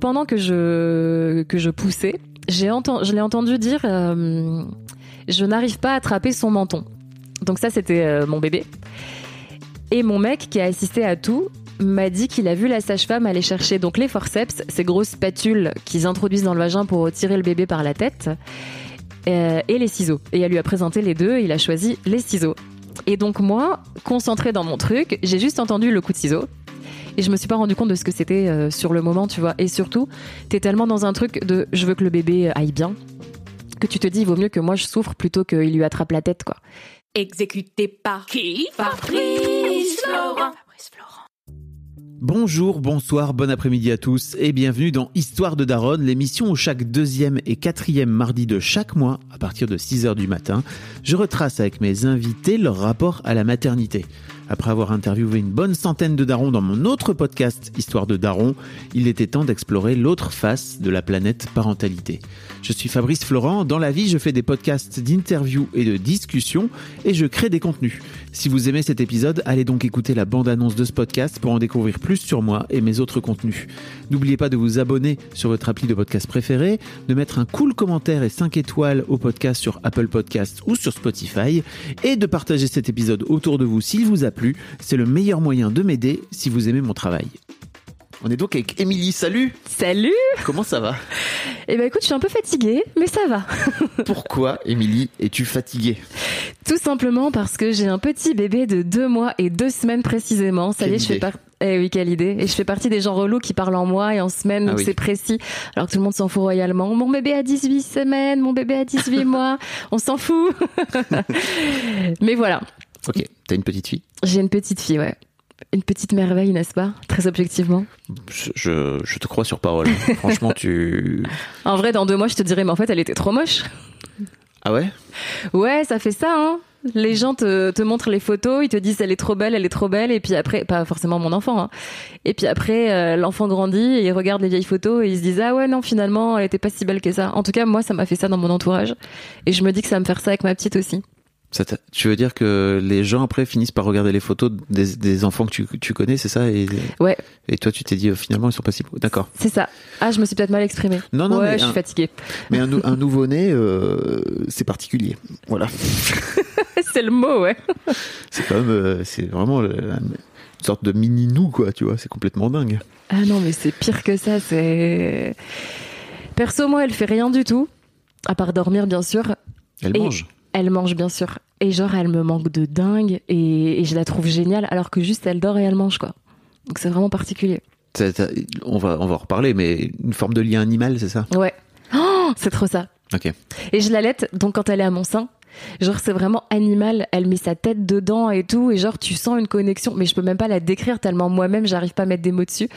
Pendant que je, que je poussais, j'ai je l'ai entendu dire euh, Je n'arrive pas à attraper son menton. Donc, ça, c'était euh, mon bébé. Et mon mec, qui a assisté à tout, m'a dit qu'il a vu la sage-femme aller chercher donc les forceps, ces grosses spatules qu'ils introduisent dans le vagin pour tirer le bébé par la tête, euh, et les ciseaux. Et elle lui a présenté les deux, il a choisi les ciseaux. Et donc moi, concentrée dans mon truc, j'ai juste entendu le coup de ciseau. Et je me suis pas rendu compte de ce que c'était euh, sur le moment, tu vois. Et surtout, t'es tellement dans un truc de je veux que le bébé aille bien, que tu te dis il vaut mieux que moi je souffre plutôt qu'il lui attrape la tête, quoi. Exécuté par qui Fabrice Florent. Bonjour, bonsoir, bon après-midi à tous et bienvenue dans Histoire de Daronne, l'émission où chaque deuxième et quatrième mardi de chaque mois, à partir de 6h du matin, je retrace avec mes invités leur rapport à la maternité. Après avoir interviewé une bonne centaine de darons dans mon autre podcast Histoire de Daron, il était temps d'explorer l'autre face de la planète parentalité. Je suis Fabrice Florent, dans la vie je fais des podcasts d'interviews et de discussions et je crée des contenus. Si vous aimez cet épisode, allez donc écouter la bande-annonce de ce podcast pour en découvrir plus sur moi et mes autres contenus. N'oubliez pas de vous abonner sur votre appli de podcast préféré, de mettre un cool commentaire et 5 étoiles au podcast sur Apple Podcasts ou sur Spotify et de partager cet épisode autour de vous s'il vous a plu. C'est le meilleur moyen de m'aider si vous aimez mon travail. On est donc avec Émilie. Salut Salut Comment ça va? Eh ben écoute, je suis un peu fatiguée, mais ça va. Pourquoi, Émilie, es-tu fatiguée? Tout simplement parce que j'ai un petit bébé de deux mois et deux semaines précisément. Ça y est, je fais partie. Eh oui, quelle idée. Et je fais partie des gens relous qui parlent en mois et en semaines, Ah donc oui. c'est précis. Alors que tout le monde s'en fout royalement. Mon bébé a 18 semaines, mon bébé a 18 mois. On s'en fout. mais voilà. Ok, t'as une petite fille J'ai une petite fille, ouais. Une petite merveille, n'est-ce pas? Très objectivement. je, je- je te crois sur parole. Franchement, tu... En vrai, dans deux mois, je te dirais, mais en fait, elle était trop moche. Ah ouais? Ouais, ça fait ça, hein. Les gens te, te montrent les photos, ils te disent elle est trop belle, elle est trop belle, et puis après, pas forcément mon enfant, hein. Et puis après, euh, l'enfant grandit, et il regarde les vieilles photos, et il se disent ah ouais, non, finalement, elle était pas si belle que ça. En tout cas, moi, ça m'a fait ça dans mon entourage. Et je me dis que ça va me faire ça avec ma petite aussi. Ça Tu veux dire que les gens après finissent par regarder les photos des, des enfants que tu, tu connais, c'est ça et, Ouais, et toi, tu t'es dit euh, finalement, ils sont pas si beaux. D'accord. c'est ça. Ah, je me suis peut-être mal exprimée. Non, non, ouais, mais je suis fatiguée. Mais un, nou- un nouveau-né, euh, c'est particulier. Voilà. c'est le mot, ouais. C'est quand même, euh, c'est vraiment le- une sorte de mini nous, quoi, tu vois. C'est complètement dingue. Ah non, mais c'est pire que ça, c'est... Perso, moi, elle fait rien du tout, à part dormir, bien sûr. Elle Et- mange. Elle mange bien sûr. Et genre, elle me manque de dingue et, et je la trouve géniale alors que juste elle dort et elle mange quoi. Donc c'est vraiment particulier. Ça- ça- on va, on va en reparler, mais une forme de lien animal, c'est ça? Ouais. Oh, c'est trop ça. Ok. Et je l'allaite donc quand elle est à mon sein. Genre c'est vraiment animal, elle met sa tête dedans et tout et genre tu sens une connexion mais je peux même pas la décrire tellement moi-même j'arrive pas à mettre des mots dessus.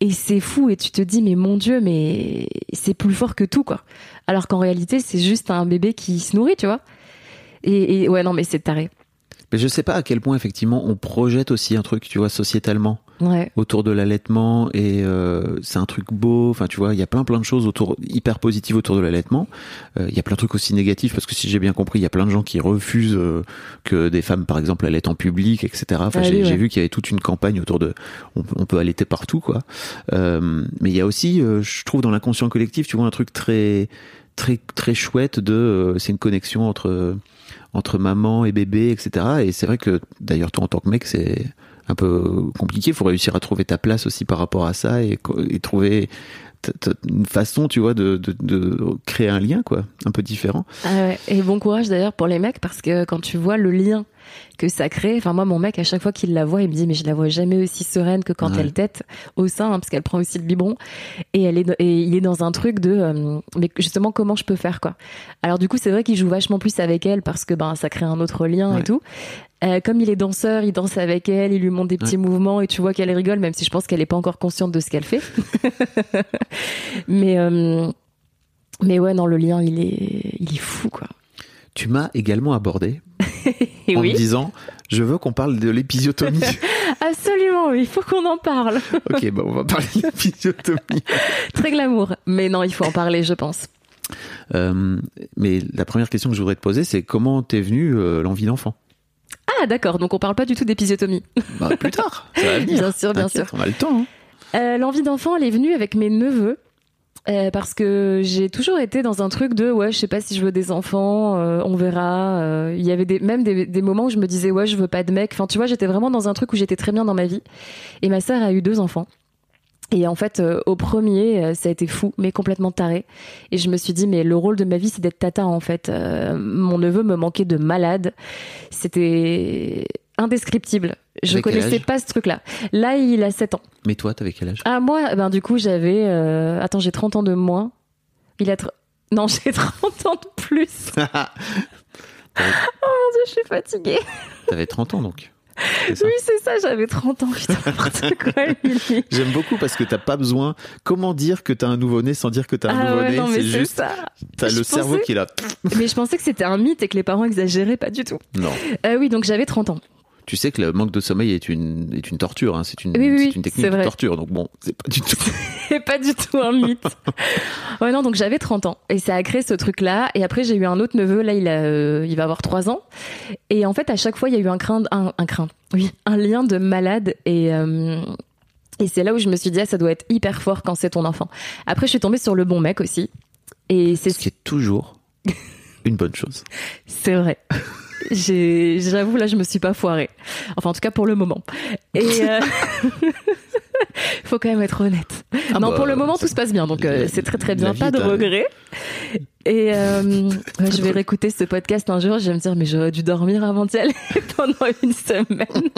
Et c'est fou et tu te dis mais mon dieu mais c'est plus fort que tout quoi. Alors qu'en réalité c'est juste un bébé qui se nourrit tu vois. Et, et ouais non mais c'est taré. Mais je sais pas à quel point effectivement on projette aussi un truc, tu vois, sociétalement Ouais. autour de l'allaitement et euh, c'est un truc beau. Enfin, tu vois, il y a plein plein de choses autour hyper positives autour de l'allaitement. Euh, Il y a plein de trucs aussi négatifs parce que si j'ai bien compris, il y a plein de gens qui refusent euh, que des femmes, par exemple, allaitent en public, etc. Enfin, Ah j'ai ouais. vu qu'il y avait toute une campagne autour de on, on peut allaiter partout, quoi. Euh, mais il y a aussi, euh, je trouve, dans l'inconscient collectif, tu vois, un truc très très très chouette de euh, c'est une connexion entre entre maman et bébé, etc. Et c'est vrai que d'ailleurs toi en tant que mec, c'est un peu compliqué. Il faut réussir à trouver ta place aussi par rapport à ça et, trouver une façon, tu vois, de, de, de créer un lien, quoi, un peu différent. Ah ouais. Et bon courage d'ailleurs pour les mecs parce que quand tu vois le lien que ça crée, enfin moi mon mec à chaque fois qu'il la voit il me dit mais je la vois jamais aussi sereine que quand Ouais. elle tète au sein hein, parce qu'elle prend aussi le biberon et elle est et il est dans un truc de euh, mais justement comment je peux faire quoi? Alors du coup c'est vrai qu'il joue vachement plus avec elle parce que ben ça crée un autre lien Ouais. et tout. Euh, comme il est danseur, il danse avec elle, il lui montre des petits mouvements et tu vois qu'elle rigole même si je pense qu'elle est pas encore consciente de ce qu'elle fait. mais euh, mais ouais non le lien il est il est fou quoi. Tu m'as également abordé en oui. me disant, je veux qu'on parle de l'épisiotomie. Absolument, il faut qu'on en parle. ok, bon, on va parler de l'épisiotomie. Très glamour. Mais non, il faut en parler, je pense. Euh, mais la première question que je voudrais te poser, c'est comment t'es venue euh, l'envie d'enfant? Ah, d'accord, donc on parle pas du tout d'épisiotomie. bah, Plus tard, ça va venir. Bien sûr, bien sûr. On a le temps. hein. Euh, L'envie d'enfant, elle est venue avec mes neveux. euh, parce que j'ai toujours été dans un truc de ouais je sais pas si je veux des enfants euh, on verra euh, il y avait des, même des, des moments où je me disais ouais je veux pas de mec enfin tu vois j'étais vraiment dans un truc où j'étais très bien dans ma vie et ma sœur a eu deux enfants et en fait, euh, au premier, euh, ça a été fou, mais complètement taré. Et je me suis dit, mais le rôle de ma vie, c'est d'être tata, en fait. Euh, mon neveu me manquait de malade. C'était indescriptible. Je Avec connaissais pas ce truc-là. Là, il a 7 ans. Mais toi, t'avais quel âge? Ah, moi, ben, du coup, j'avais. Attends, j'ai 30 ans de moins. Il a. tr- Non, j'ai 30 ans de plus. Oh mon dieu, je suis fatiguée. T'avais 30 ans donc. Ça. Oui, c'est ça, j'avais 30 ans. Putain, quoi. J'aime beaucoup parce que t'as pas besoin. Comment dire que t'as un nouveau-né sans dire que t'as un Ah nouveau-né C'est juste, ça. t'as Je le cerveau qui est là. Mais je pensais que c'était un mythe et que les parents exagéraient pas du tout. Non. Euh, oui, donc j'avais 30 ans. Tu sais que le manque de sommeil est une, est une torture. hein. C'est une, Oui, oui, une technique de torture. Donc bon, c'est pas du tout. C'est pas du tout un mythe. ouais, non, donc j'avais 30 ans. Et ça a créé ce truc-là. Et après, j'ai eu un autre neveu. Là, il, a, euh, il va avoir 3 ans. Et en fait, à chaque fois, il y a eu un craint, un, un craint. Oui, un lien de malade. Et. euh, et c'est là où je me suis dit, ah, ça doit être hyper fort quand c'est ton enfant. Après, je suis tombée sur le bon mec aussi. Et c'est Ce qui est toujours une bonne chose. C'est vrai. J'avoue, là, je me suis pas foirée. Enfin, en tout cas, pour le moment. Et euh... faut quand même être honnête. Ah non, bah, pour le moment, tout se passe bien, donc euh, c'est très très bien, vie pas de regrets. Et euh, ouais, je vais réécouter ce podcast un jour. Je vais me dire, mais j'aurais dû dormir avant d'y aller pendant une semaine.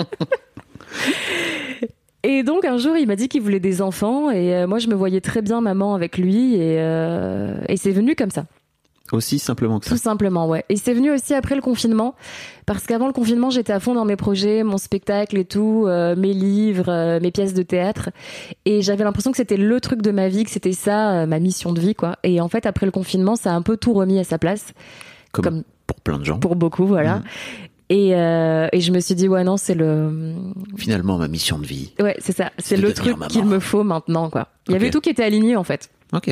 Et donc un jour, il m'a dit qu'il voulait des enfants, et euh, moi, je me voyais très bien maman avec lui, et, et c'est venu comme ça. Aussi simplement que ça. Tout simplement, ouais. Et c'est venu aussi après le confinement, parce qu'avant le confinement, j'étais à fond dans mes projets, mon spectacle et tout, euh, mes livres, euh, mes pièces de théâtre, et j'avais l'impression que c'était le truc de ma vie, que c'était ça, euh, ma mission de vie, quoi. Et en fait, après le confinement, ça a un peu tout remis à sa place, Comme, comme pour plein de gens. pour beaucoup, voilà. Mhm. Et, euh, et je me suis dit, ouais, non, c'est le, Finalement, ma mission de vie. ouais, c'est ça, c'est le truc qu'il me faut maintenant, quoi. Il y avait tout qui était aligné, en fait. Ok.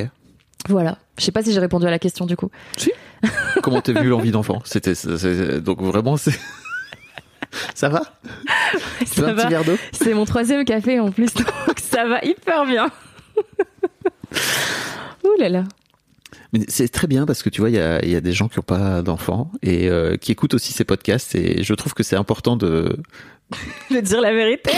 Voilà. Je sais pas si j'ai répondu à la question, du coup. Comment t'es vu l'envie d'enfant? C'était c'est- c'est- donc vraiment c'est. Ça va? Ça un va. petit verre d'eau? C'est mon troisième café en plus, donc ça va hyper bien. Ouh là là. Mais c'est très bien parce que tu vois, il y a, il y a des gens qui n'ont pas d'enfants et euh, qui écoutent aussi ces podcasts et je trouve que c'est important de. Te dire la vérité.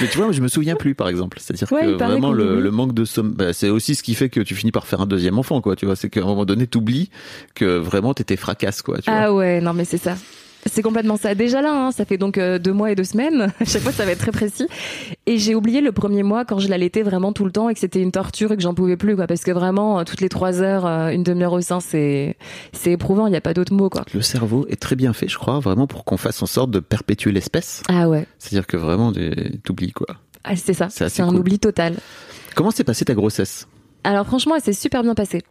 Mais tu vois, je me souviens plus par exemple. C'est-à-dire Ouais, que vraiment le, manque de somme, bah, c'est aussi ce qui fait que tu finis par faire un deuxième enfant, quoi. Tu vois, c'est qu'à un moment donné, t'oublies que vraiment t'étais fracasse, quoi. Tu vois. Ah ouais, non mais c'est ça. C'est complètement ça. Déjà là, hein, ça fait donc euh, deux mois et deux semaines. À chaque fois, ça va être très précis. Et j'ai oublié le premier mois quand je l'allaitais vraiment tout le temps et que c'était une torture et que j'en pouvais plus, quoi. Parce que vraiment, euh, toutes les trois heures, euh, une demi-heure au sein, c'est c'est éprouvant. Il n'y a pas d'autre mot, quoi. Le cerveau est très bien fait, je crois, vraiment pour qu'on fasse en sorte de perpétuer l'espèce. Ah ouais, C'est-à-dire que vraiment, t'oublies, quoi. ah, c'est ça. C'est un cool. oubli total. Comment s'est passée ta grossesse? Alors franchement, elle s'est super bien passée.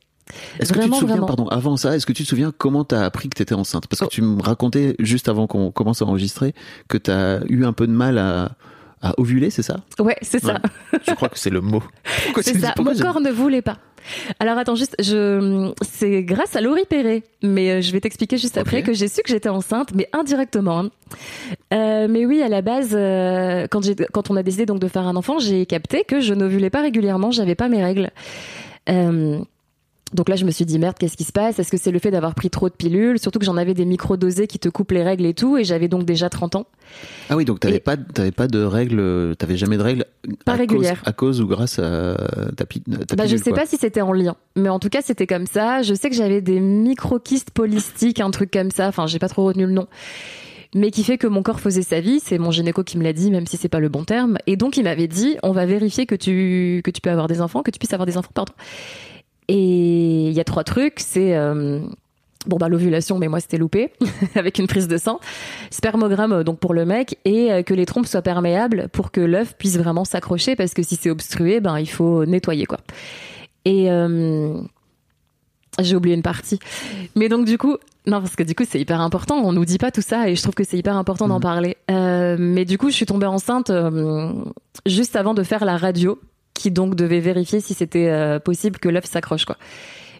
Est-ce que tu te souviens, vraiment. pardon, avant ça, est-ce que tu te souviens comment t'as appris que t'étais enceinte? Parce que Oh. tu me racontais juste avant qu'on commence à enregistrer que t'as eu un peu de mal à, à ovuler, c'est ça? Ouais, c'est ça. Je crois que c'est le mot. C'est ça. Mon corps ne voulait pas. Alors attends juste, je c'est grâce à Laurie Perret, mais euh, je vais t'expliquer juste après que j'ai su que j'étais enceinte, mais indirectement. hein. Euh, mais oui, à la base, euh, quand j'ai quand on a décidé donc de faire un enfant, j'ai capté que je n'ovulais pas régulièrement, j'avais pas mes règles. Euh, Donc là, je me suis dit merde, qu'est-ce qui se passe? Est-ce que c'est le fait d'avoir pris trop de pilules? Surtout que j'en avais des micro-dosés qui te coupent les règles et tout, et j'avais donc déjà 30 ans. Ah oui, donc t'avais Et- pas, pas de règles, t'avais jamais de règles Pas à régulières. Cause, à cause ou grâce à ta, pi- ta Bah, je sais quoi. pas si c'était en lien, mais en tout cas, c'était comme ça. Je sais que j'avais des micro-kystes polystiques, un truc comme ça. Enfin, j'ai pas trop retenu le nom. Mais qui fait que mon corps faisait sa vie. C'est mon gynéco qui me l'a dit, même si c'est pas le bon terme. Et donc, il m'avait dit, on va vérifier que tu, que tu peux avoir des enfants, que tu puisses avoir des enfants, pardon. Et il y a trois trucs. C'est, euh, bon, bah, l'ovulation, mais moi, c'était loupé, avec une prise de sang. Spermogramme, euh, donc, pour le mec. Et euh, que les trompes soient perméables pour que l'œuf puisse vraiment s'accrocher, parce que si c'est obstrué, ben, il faut nettoyer, quoi. Et, euh, j'ai oublié une partie. Mais donc, du coup, non, parce que du coup, c'est hyper important. On nous dit pas tout ça et je trouve que c'est hyper important d'en Mhm. parler. Euh, mais du coup, je suis tombée enceinte euh, juste avant de faire la radio, qui donc devait vérifier si c'était euh, possible que l'œuf s'accroche, quoi.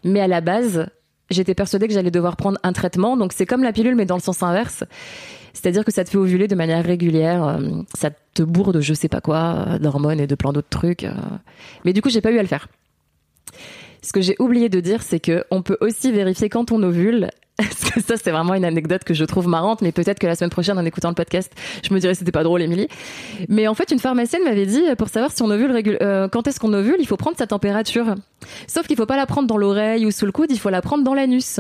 Mais à la base, j'étais persuadée que j'allais devoir prendre un traitement. Donc, c'est comme la pilule, mais dans le sens inverse. C'est-à-dire que ça te fait ovuler de manière régulière, euh, ça te bourre de je sais pas quoi, euh, d'hormones et de plein d'autres trucs. Mais du coup, j'ai pas eu à le faire. Ce que j'ai oublié de dire, c'est que on peut aussi vérifier quand on ovule. Parce que ça, c'est vraiment une anecdote que je trouve marrante, mais peut-être que la semaine prochaine, en écoutant le podcast, je me dirais c'était pas drôle, Émilie. Mais en fait, une pharmacienne m'avait dit, pour savoir si on ovule régul- euh, quand est-ce qu'on ovule, il faut prendre sa température. Sauf qu'il faut pas la prendre dans l'oreille ou sous le coude, il faut la prendre dans l'anus.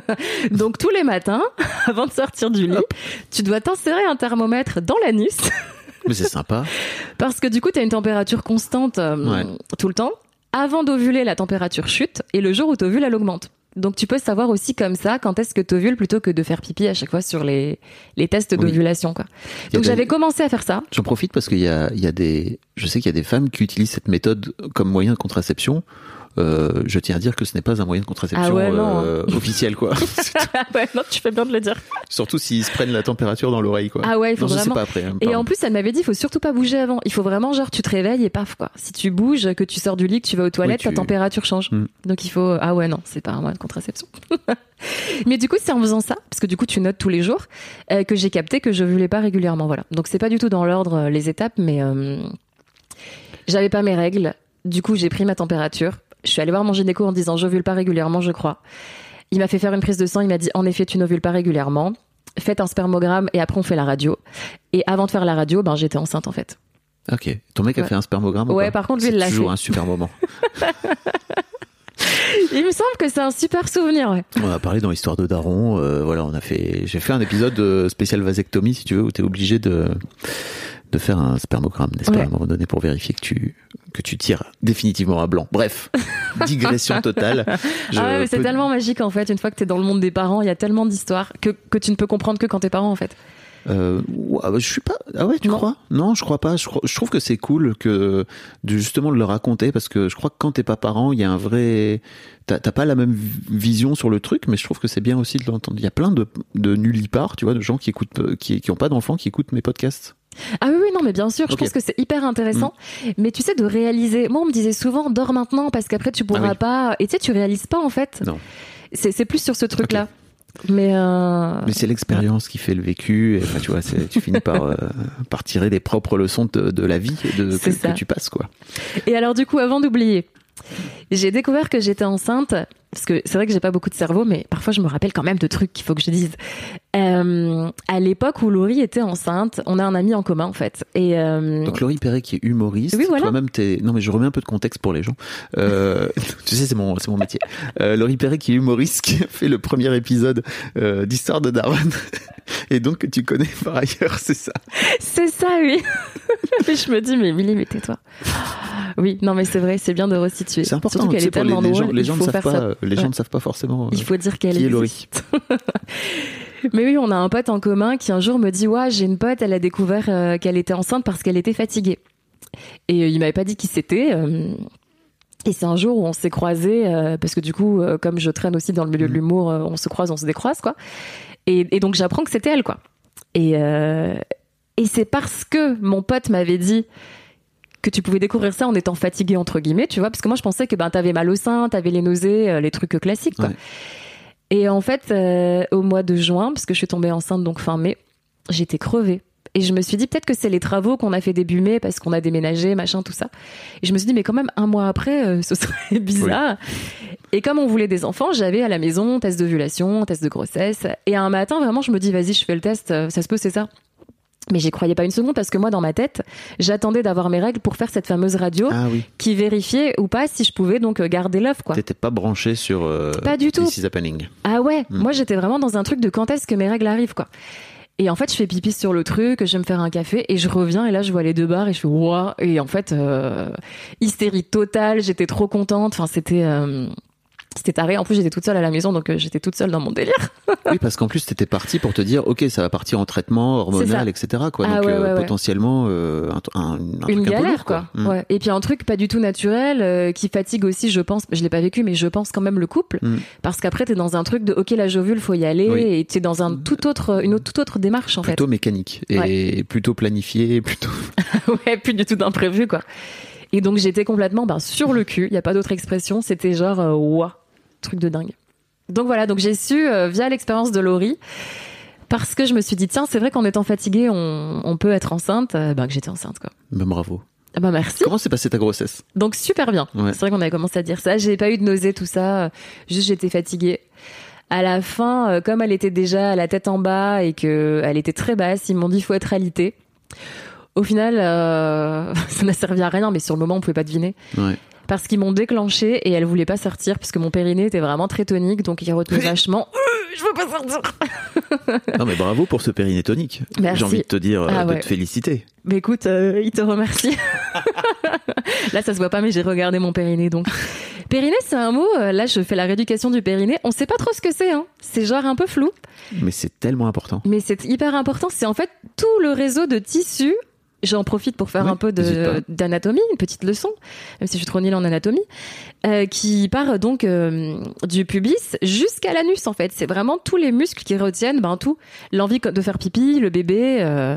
Donc tous les matins, avant de sortir du lit, tu dois t'insérer un thermomètre dans l'anus. Mais c'est sympa. Parce que du coup, tu as une température constante euh, Ouais. tout le temps. Avant d'ovuler, la température chute et le jour où tu ovules, elle augmente. Donc tu peux savoir aussi comme ça quand est-ce que tu ovules plutôt que de faire pipi à chaque fois sur les, les tests Oui. d'ovulation. a Donc j'avais commencé à faire ça. J'en profite parce qu'il y a, il y a des, je sais qu'il y a des femmes qui utilisent cette méthode comme moyen de contraception. Euh, je tiens à dire que ce n'est pas un moyen de contraception Ah ouais, non. euh, officiel, quoi. ouais, non, tu fais bien de le dire. Surtout s'ils se prennent la température dans l'oreille, quoi. Ah ouais, il faut non, je sais vraiment. pas après. hein, Et en plus, elle m'avait dit, il faut surtout pas bouger avant. Il faut vraiment, genre, tu te réveilles et paf, quoi. Si tu bouges, que tu sors du lit, que tu vas aux toilettes, tu- ta température change. Hmm. Donc il faut, ah ouais, non, c'est pas un moyen de contraception. Mais du coup, c'est en faisant ça, parce que du coup, tu notes tous les jours, euh, que j'ai capté que je voulais pas régulièrement. Voilà. Donc c'est pas du tout dans l'ordre euh, les étapes, mais euh, j'avais pas mes règles. Du coup, j'ai pris ma température. Je suis allée voir mon gynéco en disant, j'ovule pas régulièrement, je crois. Il m'a fait faire une prise de sang. Il m'a dit, en effet, tu n'ovules pas régulièrement. Faites un spermogramme et après on fait la radio. Et avant de faire la radio, ben j'étais enceinte en fait. Ok. Ton mec a Ouais. fait un spermogramme ou Ouais, pas par contre, lui, il l'a toujours fait. un super moment. Il me semble que c'est un super souvenir, ouais. On a parlé dans Histoire de Daron. euh, voilà, on a fait. J'ai fait un épisode euh, spécial vasectomie, si tu veux, où t'es obligé de de faire un spermogramme, n'est-ce pas, à un moment donné, pour vérifier que tu que tu tires définitivement à blanc. Bref, digression totale. Ah ouais, c'est peux- tellement magique en fait. Une fois que t'es dans le monde des parents, il y a tellement d'histoires que, que tu ne peux comprendre que quand t'es parent en fait. Euh, je suis pas. Ah ouais, tu Non. crois? Non, je crois pas. Je, crois- je trouve que c'est cool que de justement de le raconter parce que je crois que quand t'es pas parent, il y a un vrai. T'as pas la même vision sur le truc, mais je trouve que c'est bien aussi de l'entendre. Il y a plein de, de nullipards, tu vois, de gens qui écoutent, qui, qui ont pas d'enfants, qui écoutent mes podcasts. Ah oui, oui, non, mais bien sûr, je. Mm. pense que c'est hyper intéressant. Mais tu sais, de réaliser. Moi, on me disait souvent, dors maintenant parce qu'après tu pourras Ah oui. pas. Et tu sais, tu réalises pas en fait. Non. C'est c'est plus sur ce truc-là. Mais, euh... Mais c'est l'expérience qui fait le vécu. Et, enfin, tu vois, tu finis par, euh, par tirer des propres leçons de, de la vie et de, que, que tu passes, quoi. Et alors, du coup, avant d'oublier, j'ai découvert que j'étais enceinte. Parce que c'est vrai que j'ai pas beaucoup de cerveau, mais parfois je me rappelle quand même de trucs qu'il faut que je dise. Euh, à l'époque où Laurie était enceinte, on a un ami en commun en fait. Et euh, Donc Laurie Perret qui est humoriste, Oui, voilà. toi-même t'es. Non mais je remets un peu de contexte pour les gens. Euh, tu sais c'est mon c'est mon métier. Laurie Perret qui est humoriste, qui a fait le premier épisode d'Histoire de Darwin, et donc que tu connais par ailleurs, c'est ça. c'est ça, oui. Et je me dis, mais Milly, mais tais-toi. Oui, non, mais c'est vrai, c'est bien de resituer. C'est important. Surtout qu'elle est pour les, tellement les gens, drôle. les gens ne faut savent faire pas. ça. Euh, Les gens Ouais. ne savent pas forcément. euh, Il faut dire qu'elle qui est Laurie. Mais oui, on a un pote en commun qui un jour me dit Ouais, j'ai une pote, elle a découvert euh, qu'elle était enceinte parce qu'elle était fatiguée. Et euh, il m'avait pas dit qui c'était. euh, et c'est un jour où on s'est croisés, euh, parce que du coup, euh, comme je traîne aussi dans le milieu de l'humour, euh, on se croise, on se décroise, quoi. Et, et donc j'apprends que c'était elle, quoi. Et, euh, et c'est parce que mon pote m'avait dit que tu pouvais découvrir ça en étant fatigué, entre guillemets, tu vois, parce que moi je pensais que ben, t'avais mal au sein, t'avais les nausées, euh, les trucs classiques, quoi. Ouais. Et en fait, euh, au mois de juin, parce que je suis tombée enceinte donc fin mai, j'étais crevée. Et je me suis dit peut-être que c'est les travaux qu'on a fait début mai parce qu'on a déménagé, machin, tout ça. Et je me suis dit mais quand même un mois après, euh, ce serait bizarre. Et comme on voulait des enfants, j'avais à la maison test d'ovulation, test de grossesse. Et un matin, vraiment, je me dis vas-y, je fais le test, ça se peut, c'est ça. Mais j'y croyais pas une seconde parce que moi, dans ma tête, j'attendais d'avoir mes règles pour faire cette fameuse radio Ah oui. qui vérifiait ou pas si je pouvais donc euh, garder l'œuf, quoi. T'étais pas branché sur. euh, Pas du tout. This is happening. Ah ouais, Mm. moi j'étais vraiment dans un truc de quand est-ce que mes règles arrivent quoi. Et en fait, je fais pipi sur le truc, je vais me faire un café et je reviens et là je vois les deux barres et je fais waouh et en fait euh, hystérie totale, j'étais trop contente, enfin c'était euh, c'était taré. En plus, j'étais toute seule à la maison donc euh, j'étais toute seule dans mon délire. Oui, parce qu'en plus, t'étais parti pour te dire, ok, ça va partir en traitement hormonal, etc. Quoi. Ah Donc, ouais, euh, ouais, potentiellement, euh, un, un, un Une truc un peu galère lourd, quoi. Mm. Ouais. Et puis un truc pas du tout naturel euh, qui fatigue aussi, je pense. Je l'ai pas vécu mais je pense quand même le couple Mm. parce qu'après t'es dans un truc de ok la jovule faut y aller Oui. et t'es dans un tout autre une autre, toute autre démarche en fait. Plutôt mécanique et plutôt planifié, plutôt. ouais, plus du tout d'imprévu, quoi. Et donc, j'étais complètement ben, sur le cul. Il n'y a pas d'autre expression. C'était genre, euh, ouah, truc de dingue. Donc voilà, donc j'ai su, euh, via l'expérience de Laurie, parce que je me suis dit, tiens, c'est vrai qu'en étant fatiguée, on, on peut être enceinte, euh, ben, que j'étais enceinte, quoi. Ben, bravo. Ah bah merci. Comment s'est passée ta grossesse? Donc super bien. Ouais. C'est vrai qu'on avait commencé à dire ça. J'ai pas eu de nausée, tout ça. Juste j'étais fatiguée. À la fin, euh, comme elle était déjà à la tête en bas et que elle était très basse, ils m'ont dit faut être alité. Au final, euh, ça n'a servi à rien, mais sur le moment on pouvait pas deviner Ouais. Parce qu'ils m'ont déclenché et elle voulait pas sortir puisque mon périnée était vraiment très tonique, donc il retenait vachement. Euh, Je veux pas sortir. Non, mais bravo pour ce périnée tonique. Merci. J'ai envie de te dire, euh, Ah de ouais. te féliciter. Mais écoute, euh, il te remercie. là, ça se voit pas, mais j'ai regardé mon périnée. Donc, périnée, c'est un mot. Là, je fais la rééducation du périnée. On sait pas trop ce que c'est. Hein. C'est genre un peu flou, Mais c'est tellement important. mais c'est hyper important. C'est en fait tout le réseau de tissus. J'en profite pour faire Oui, un peu d'anatomie, une petite leçon, même si je suis trop nulle en anatomie, euh, qui part donc euh, du pubis jusqu'à l'anus en fait. C'est vraiment tous les muscles qui retiennent ben, tout. L'envie de faire pipi, le bébé, euh,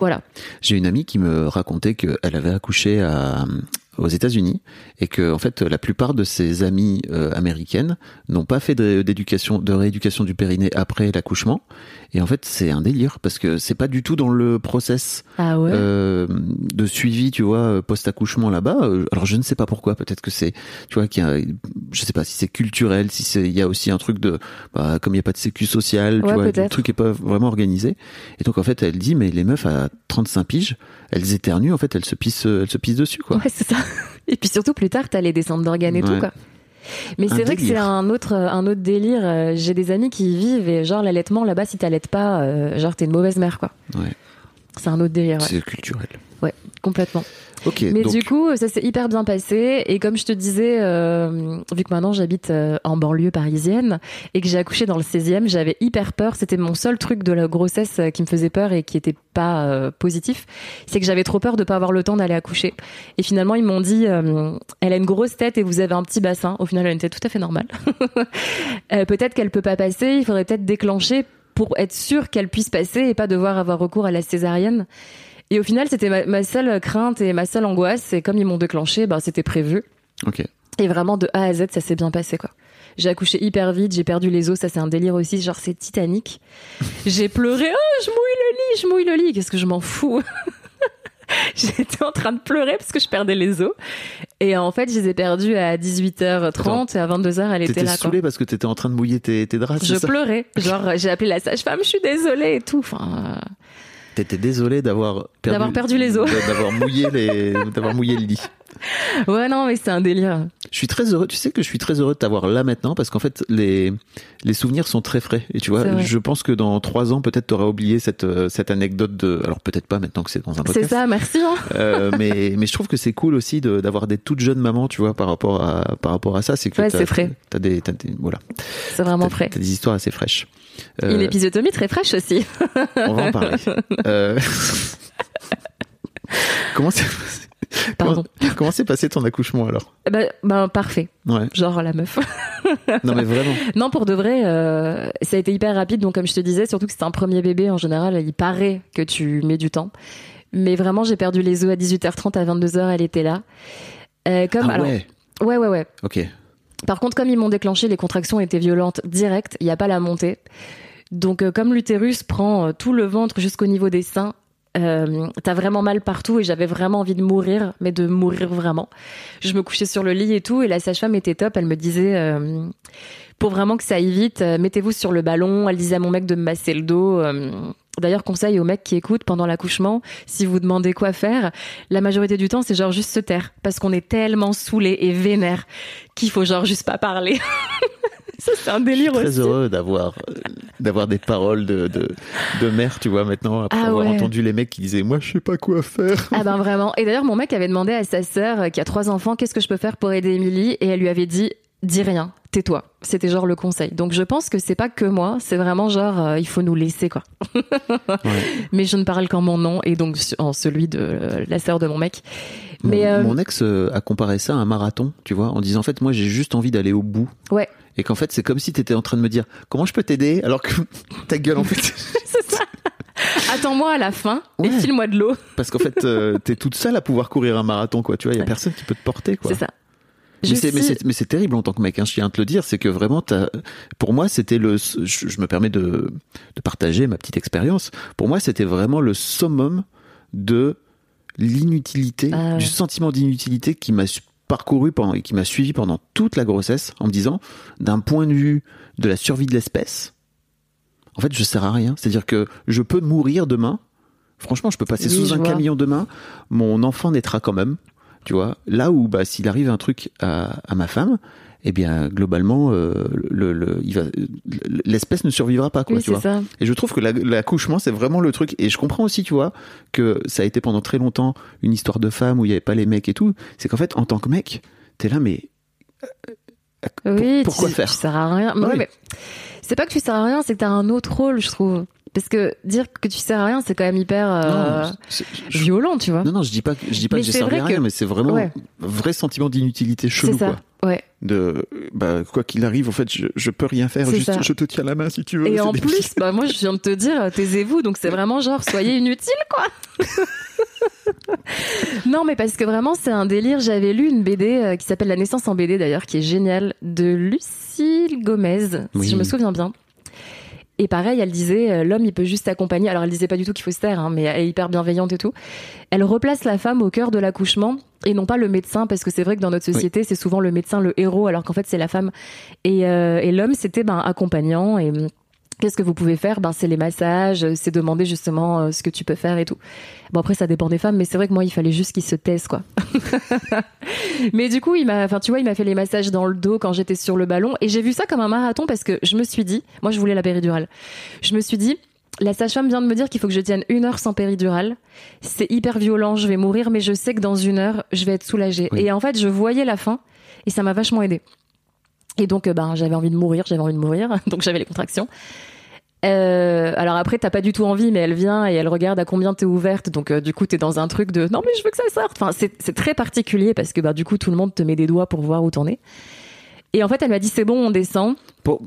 Voilà. J'ai une amie qui me racontait qu'elle avait accouché à, aux États-Unis et que en fait la plupart de ses amies euh, américaines n'ont pas fait d'éducation de rééducation du périnée après l'accouchement. Et en fait c'est un délire parce que c'est pas du tout dans le process Ah ouais? euh, de suivi tu vois post accouchement là-bas. Euh, alors je ne sais pas pourquoi. Peut-être que c'est tu vois qu'il y a je sais pas si c'est culturel si c'est il y a aussi un truc de bah, comme il y a pas de sécu social tu vois le truc est pas vraiment organisé. Et donc en fait elle dit mais les meufs à 35 piges elles éternuent en fait elles se pissent elles se pissent dessus quoi Ouais, c'est ça. Et puis surtout, plus tard, t'as les descentes d'organes et Ouais. tout, quoi. Mais c'est vrai que c'est un autre, un autre délire. Euh, J'ai des amis qui y vivent et genre l'allaitement là-bas, si t'allaites pas, euh, genre t'es une mauvaise mère, quoi. Ouais. C'est un autre délire, ouais. c'est culturel Ouais, complètement. ok Mais donc du coup, ça s'est hyper bien passé. Et comme je te disais, euh, vu que maintenant j'habite euh, en banlieue parisienne et que j'ai accouché dans le 16e, j'avais hyper peur. C'était mon seul truc de la grossesse euh, qui me faisait peur et qui était pas euh, positif. C'est que j'avais trop peur de pas avoir le temps d'aller accoucher. Et finalement, ils m'ont dit, euh, elle a une grosse tête et vous avez un petit bassin. Au final, elle a une tête tout à fait normale. Euh, peut-être qu'elle peut pas passer. Il faudrait peut-être déclencher pour être sûr qu'elle puisse passer et pas devoir avoir recours à la césarienne. Et au final, c'était ma, ma seule crainte et ma seule angoisse. Et comme ils m'ont déclenché, ben, c'était prévu. ok Et vraiment, de A à Z, ça s'est bien passé, quoi. J'ai accouché hyper vite, j'ai perdu les os, ça c'est un délire aussi, genre c'est Titanic. J'ai pleuré, oh, je mouille le lit, je mouille le lit, qu'est-ce que je m'en fous J'étais en train de pleurer parce que je perdais les os. Et en fait, je les ai perdus à 18h30 et à 22h, elle était T'étais là. Quoi. saoulée parce que t'étais en train de mouiller tes, tes draps, Je ça? pleurais. Genre, j'ai appelé la sage-femme, je suis désolée et tout. Enfin, euh, T'étais désolé d'avoir perdu, les os. d'avoir mouillé les, d'avoir mouillé le lit. ouais, non, mais c'est un délire. Je suis très heureux. Tu sais que je suis très heureux de t'avoir là maintenant parce qu'en fait les les souvenirs sont très frais. Et tu vois, je pense que dans trois ans peut-être t'auras oublié cette euh, cette anecdote de. Alors peut-être pas maintenant que c'est dans un podcast. C'est ça, merci. Hein. Euh, mais mais je trouve que c'est cool aussi de- d'avoir des toutes jeunes mamans, tu vois, par rapport à par rapport à ça. C'est que Ouais, c'est frais. T'as des, t'as des voilà. C'est vraiment frais. T'as des histoires assez fraîches. Euh, l'épisiotomie très fraîche aussi. on va en parler. Euh, comment c'est Pardon. comment- comment s'est passé ton accouchement alors? Ben, ben, parfait. Ouais. Genre la meuf. Non mais vraiment. Non, pour de vrai, euh, ça a été hyper rapide. Donc, comme je te disais, surtout que c'est un premier bébé, en général, il paraît que tu mets du temps. Mais vraiment, j'ai perdu les os à 18h30, à 22h, elle était là. Euh, comme, Ah alors, ouais. ouais, ouais, ouais. Ok. Par contre, comme ils m'ont déclenché, les contractions étaient violentes direct. Il n'y a pas la montée. Donc, euh, comme l'utérus prend euh, tout le ventre jusqu'au niveau des seins, euh, t'as vraiment mal partout et j'avais vraiment envie de mourir, mais de mourir vraiment. Je me couchais sur le lit et tout, et la sage-femme était top. Elle me disait, euh, pour vraiment que ça aille vite, euh, mettez-vous sur le ballon. Elle disait à mon mec de me masser le dos. D'ailleurs, conseil aux mecs qui écoutent pendant l'accouchement, si vous demandez quoi faire, la majorité du temps, c'est genre juste se taire. Parce qu'on est tellement saoulé et vénère qu'il faut genre juste pas parler. Ça, c'est un Je suis délire très aussi. heureux d'avoir euh, d'avoir des paroles de, de de mère, tu vois maintenant après Ah avoir ouais. entendu les mecs qui disaient moi je sais pas quoi faire. Ah ben vraiment. Et d'ailleurs, mon mec avait demandé à sa sœur, euh, qui a trois enfants, qu'est-ce que je peux faire pour aider Émilie? Et elle lui avait dit, dis rien, tais-toi. C'était genre le conseil. Donc je pense que c'est pas que moi, c'est vraiment genre, euh, il faut nous laisser quoi. Mais je ne parle qu'en mon nom et donc en celui de euh, la sœur de mon mec. Mon, Mais euh, mon ex a comparé ça à un marathon, tu vois, en disant en fait moi j'ai juste envie d'aller au bout. ouais, Et qu'en fait c'est comme si t'étais en train de me dire comment je peux t'aider alors que ta gueule en fait c'est ça. Attends-moi à la fin et file-moi de l'eau. parce qu'en fait euh, t'es toute seule à pouvoir courir un marathon quoi, tu vois, il y a Ouais. personne qui peut te porter quoi. C'est ça. Mais c'est, mais, c'est, mais c'est terrible en tant que mec, hein, je tiens à te le dire, c'est que vraiment, t'as, pour moi, c'était le, je, je me permets de, de partager ma petite expérience. Pour moi, c'était vraiment le summum de l'inutilité, Ah ouais. du sentiment d'inutilité qui m'a parcouru pendant, et qui m'a suivi pendant toute la grossesse en me disant, d'un point de vue de la survie de l'espèce, en fait, je sers à rien. C'est-à-dire que je peux mourir demain. Franchement, je peux passer Oui, sous un vois. camion demain. Mon enfant naîtra quand même. Tu vois, là où bah, s'il arrive un truc à, à ma femme, eh bien globalement, euh, le, le, l'espèce ne survivra pas, quoi. Oui, tu c'est vois. ça. Et je trouve que la- l'accouchement, c'est vraiment le truc. Et je comprends aussi, tu vois, que ça a été pendant très longtemps une histoire de femme où il n'y avait pas les mecs et tout. C'est qu'en fait, en tant que mec, t'es là, mais euh, pour- Oui, pourquoi tu, faire tu sers à rien. Oui. mais c'est pas que tu sers à rien, c'est que t'as un autre rôle, je trouve. Parce que dire que tu sers à rien, c'est quand même hyper euh, Non, violent, tu vois. non, non, je dis pas, que- je dis pas Mais que j'ai servi à rien, que- mais c'est vraiment Ouais. un vrai sentiment d'inutilité chelou, quoi. Ouais. De, bah, quoi qu'il arrive, en fait, je, je peux rien faire, juste ça. je te tiens la main si tu veux. Et en plus, bah moi je viens de te dire, taisez-vous, donc c'est vraiment genre soyez inutile quoi. non mais parce que vraiment c'est un délire. J'avais lu une BD euh, qui s'appelle La naissance en BD d'ailleurs, qui est géniale, de Lucille Gomez, Oui. si je me souviens bien. Et pareil, elle disait euh, l'homme il peut juste accompagner. Alors elle disait pas du tout qu'il faut se taire, hein, mais elle est hyper bienveillante et tout. Elle replace la femme au cœur de l'accouchement et non pas le médecin parce que c'est vrai que dans notre société c'est souvent le médecin le héros alors qu'en fait c'est la femme et, euh, et l'homme c'était ben accompagnant et hum, Qu'est-ce que vous pouvez faire? Ben c'est les massages, euh, c'est demander justement euh, ce que tu peux faire et tout. Bon après ça dépend des femmes, mais c'est vrai que moi il fallait juste qu'ils se taisent quoi. mais du coup il m'a, enfin tu vois il m'a fait les massages dans le dos quand j'étais sur le ballon et j'ai vu ça comme un marathon parce que je me suis dit, moi je voulais la péridurale, je me suis dit la sage-femme vient de me dire qu'il faut que je tienne une heure sans péridurale. C'est hyper violent, je vais mourir, mais je sais que dans une heure je vais être soulagée. Oui. Et en fait je voyais la fin et ça m'a vachement aidé. Et donc, euh, ben, j'avais envie de mourir, j'avais envie de mourir, donc j'avais les contractions. Euh, alors après, t'as pas du tout envie, mais elle vient et elle regarde à combien t'es ouverte, donc euh, du coup t'es dans un truc de non mais je veux que ça sorte. Enfin, c'est très particulier parce que bah du coup tout le monde te met des doigts pour voir où t'en es. Et en fait, elle m'a dit c'est bon, on descend. Pour-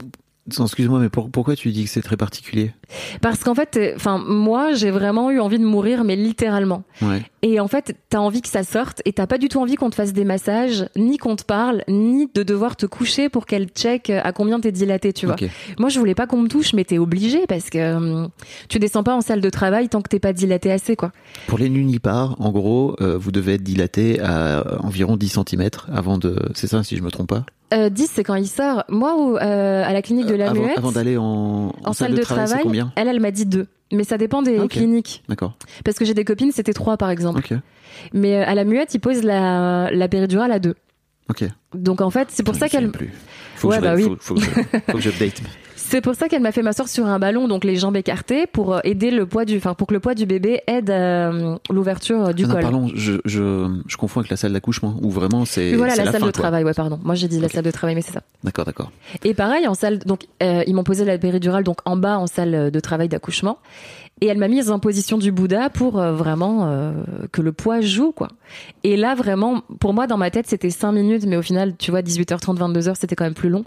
Excuse-moi, mais pour- pourquoi tu dis que c'est très particulier? Parce qu'en fait, t'es- enfin moi j'ai vraiment eu envie de mourir, mais littéralement. Ouais. Et en fait, t'as envie que ça sorte et t'as pas du tout envie qu'on te fasse des massages, ni qu'on te parle, ni de devoir te coucher pour qu'elle check à combien t'es dilaté, tu vois. Moi, je voulais pas qu'on me touche, mais t'es obligé parce que hum, tu descends pas en salle de travail tant que t'es pas dilaté assez, quoi. Pour les nullipares, en gros, euh, vous devez être dilaté à environ 10 cm avant de. C'est ça, si je me trompe pas? Euh, 10, c'est quand il sort. Moi, euh, à la clinique de la Muette, avant d'aller en, en salle de travail, combien? elle, elle m'a dit 2. Mais ça dépend des Ah, cliniques. D'accord. Parce que j'ai des copines, c'était 3 par exemple. Mais euh, à la Muette, ils posent la, la péridurale à 2. Ok. Donc en fait, c'est pour Je ça qu'elle plus. Faut Ouais, que je, bah oui. faut, faut que je, faut que j'update. c'est pour ça qu'elle m'a fait m'asseoir sur un ballon, donc les jambes écartées, pour euh, aider le poids du, enfin pour que le poids du bébé aide euh, l'ouverture euh, du Ah non, col. pardon, je, je, je confonds avec la salle d'accouchement où vraiment c'est. Voilà c'est la, salle fin, de quoi. travail, ouais pardon. Moi j'ai dit la salle de travail, mais c'est ça. D'accord, d'accord. Et pareil en salle, donc euh, ils m'ont posé la péridurale donc en bas en salle de travail d'accouchement, et elle m'a mise en position du Bouddha pour euh, vraiment euh, que le poids joue quoi. Et là vraiment, pour moi dans ma tête c'était 5 minutes, mais au final tu vois 18h30 22h c'était quand même plus long.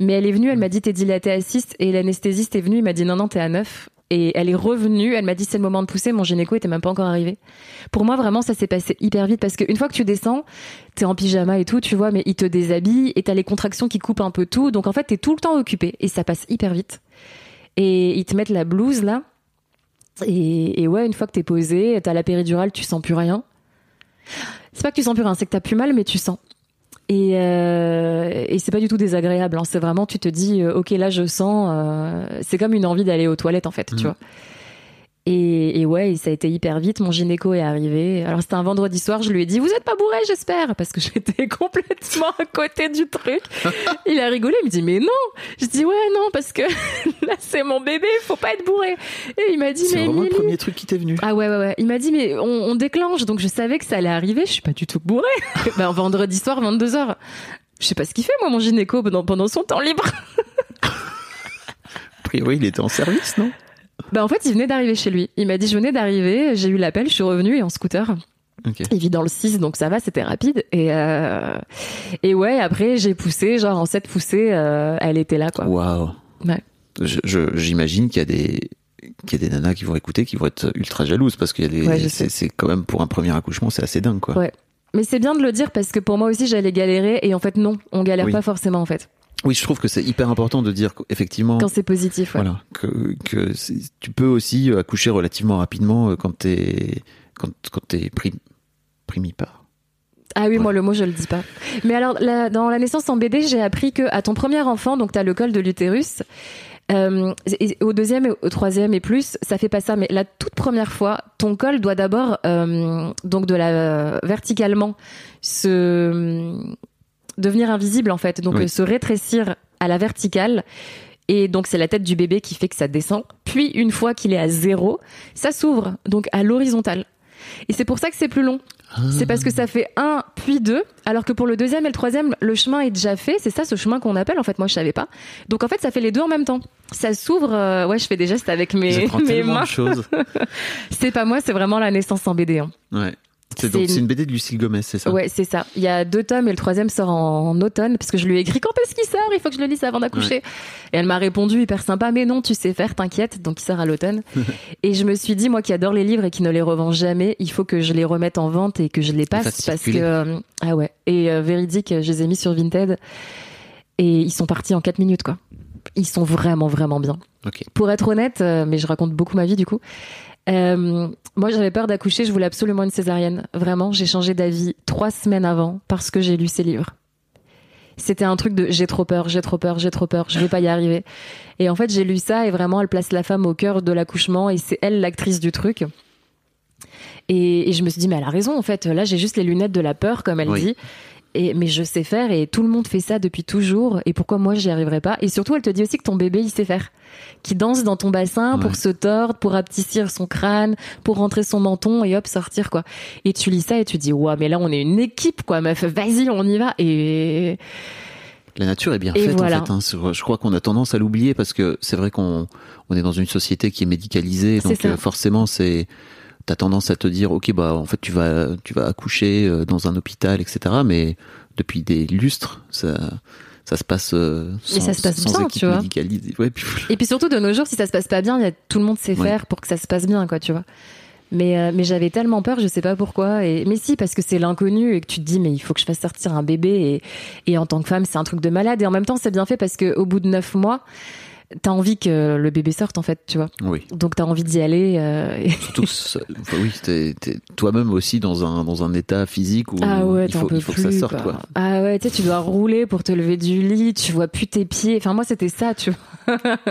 Mais elle est venue, elle m'a dit t'es dilatée à 6 et l'anesthésiste est venu, il m'a dit non non t'es à 9 et elle est revenue, elle m'a dit c'est le moment de pousser, mon gynéco était même pas encore arrivé. Pour moi vraiment ça s'est passé hyper vite parce qu'une fois que tu descends, t'es en pyjama et tout, tu vois, mais il te déshabille et t'as les contractions qui coupent un peu tout, donc en fait t'es tout le temps occupé et ça passe hyper vite. Et ils te mettent la blouse là. Et, et ouais, une fois que t'es posé, t'as la péridurale, tu sens plus rien. C'est pas que tu sens plus rien, c'est que t'as plus mal, mais tu sens. Et, euh, et c'est pas du tout désagréable. hein. C'est vraiment, tu te dis, euh, ok, là je sens. euh, c'est comme une envie d'aller aux toilettes en fait, tu vois. Et, et ouais, et ça a été hyper vite. Mon gynéco est arrivé. Alors c'était un vendredi soir. Je lui ai dit, vous êtes pas bourré, j'espère, parce que j'étais complètement à côté du truc. Il a rigolé. Il me dit, mais non. Je dis, ouais, non, parce que là c'est mon bébé, faut pas être bourré. Et il m'a dit, C'est mais vraiment le premier truc qui t'est venu. ah ouais, ouais, ouais. Il m'a dit, mais on, on déclenche. Donc je savais que ça allait arriver. Je suis pas du tout bourrée. ben, vendredi soir, 22h. Je sais pas ce qu'il fait, moi, mon gynéco, pendant, pendant son temps libre. A priori, il était en service, non? Ben, en fait, il venait d'arriver chez lui. Il m'a dit, je venais d'arriver, j'ai eu l'appel, je suis revenue et en scooter. Ok. Il vit dans le 6, donc ça va, c'était rapide. Et, euh, et ouais, après, j'ai poussé, genre en 7 poussées, euh, elle était là, quoi. Waouh. Ouais. J'imagine qu'il y a des qu'il y a des nanas qui vont écouter qui vont être ultra jalouses parce des Ouais, c'est quand même pour un premier accouchement c'est assez dingue quoi. Ouais. Mais c'est bien de le dire parce que pour moi aussi, j'allais galérer. Et en fait, non, on galère Oui. pas forcément, en fait, Oui, je trouve que c'est hyper important de dire qu'effectivement quand c'est positif. Ouais. voilà que tu peux aussi accoucher relativement rapidement euh, quand t'es quand quand t'es prim, primipare. Ah oui, Ouais. moi le mot je le dis pas. Mais alors la- dans la naissance en BD, j'ai appris que à ton premier enfant, donc t'as le col de l'utérus. euh, et au deuxième et au troisième et plus, ça fait pas ça. Mais la toute première fois, ton col doit d'abord euh, donc de la verticalement se devenir invisible en fait, donc Oui. euh, se rétrécir à la verticale. Et donc c'est la tête du bébé qui fait que ça descend. Puis une fois qu'il est à zéro, ça s'ouvre donc à l'horizontale. Et c'est pour ça que c'est plus long. C'est parce que ça fait un puis deux, alors que pour le deuxième et le troisième, le chemin est déjà fait. C'est ça ce chemin qu'on appelle. En fait, moi, je savais pas. Donc en fait, ça fait les deux en même temps. Ça s'ouvre. euh, ouais, je fais des gestes avec mes, mes mains. C'est pas moi, c'est vraiment la naissance en BD. hein. Ouais. C'est une- une BD de Lucille Gomez, c'est ça? Ouais, c'est ça. Il y a deux tomes et le troisième sort en, en automne parce que je lui ai écrit quand est-ce qu'il sort? Il faut que je le lise avant d'accoucher. Et elle m'a répondu hyper sympa, mais non, tu sais faire, t'inquiète. Donc il sort à l'automne. et je me suis dit, moi qui adore les livres et qui ne les revends jamais, il faut que je les remette en vente et que je les passe parce que circuler. euh, ah ouais. Et euh, véridique, je les ai mis sur Vinted et ils sont partis en 4 minutes quoi. Ils sont vraiment vraiment bien. Ok. Pour être honnête, euh, mais je raconte beaucoup ma vie du coup. Euh, moi, j'avais peur d'accoucher. Je voulais absolument une césarienne. Vraiment, j'ai changé d'avis trois semaines avant parce que j'ai lu ces livres. C'était un truc de j'ai trop peur, j'ai trop peur, j'ai trop peur, je vais pas y arriver. Et en fait, j'ai lu ça et vraiment, elle place la femme au cœur de l'accouchement et c'est elle l'actrice du truc. Et, et je me suis dit, mais elle a raison en fait. Là, j'ai juste les lunettes de la peur, comme elle Oui. dit. Et, mais je sais faire et tout le monde fait ça depuis toujours. Et pourquoi moi j'y arriverai pas? Et surtout, elle te dit aussi que ton bébé il sait faire, qui danse dans ton bassin pour se tordre, pour aptissir son crâne, pour rentrer son menton et hop sortir quoi. Et tu lis ça et tu dis ouais mais là on est une équipe quoi meuf, vas-y on y va et La nature est bien Et faite voilà. en fait. hein. Je crois qu'on a tendance à l'oublier parce que c'est vrai qu'on on est dans une société qui est médicalisée, donc euh, forcément c'est t'as tendance à te dire ok bah en fait tu vas tu vas accoucher euh, dans un hôpital etc. Mais depuis des lustres ça ça se passe euh, sans, Mais ça se passe bien, tu vois. Ouais, puis et puis surtout de nos jours si ça se passe pas bien, y a tout le monde sait Ouais. faire pour que ça se passe bien quoi tu vois. Mais, euh, mais j'avais tellement peur, je sais pas pourquoi. Et, mais si, parce que c'est l'inconnu et que tu te dis, mais il faut que je fasse sortir un bébé. Et, et en tant que femme, c'est un truc de malade. Et en même temps, c'est bien fait parce que au bout de neuf mois, t'as envie que le bébé sorte, en fait, tu vois. Oui. Donc t'as envie d'y aller. euh, Surtout, enfin, oui, t'es toi-même aussi dans un, dans un état physique où Ah ouais, il faut, il faut que plus, ça sorte, quoi. quoi. Ah ouais, tu sais, tu dois rouler pour te lever du lit, tu vois plus tes pieds. Enfin, moi, c'était ça, tu vois.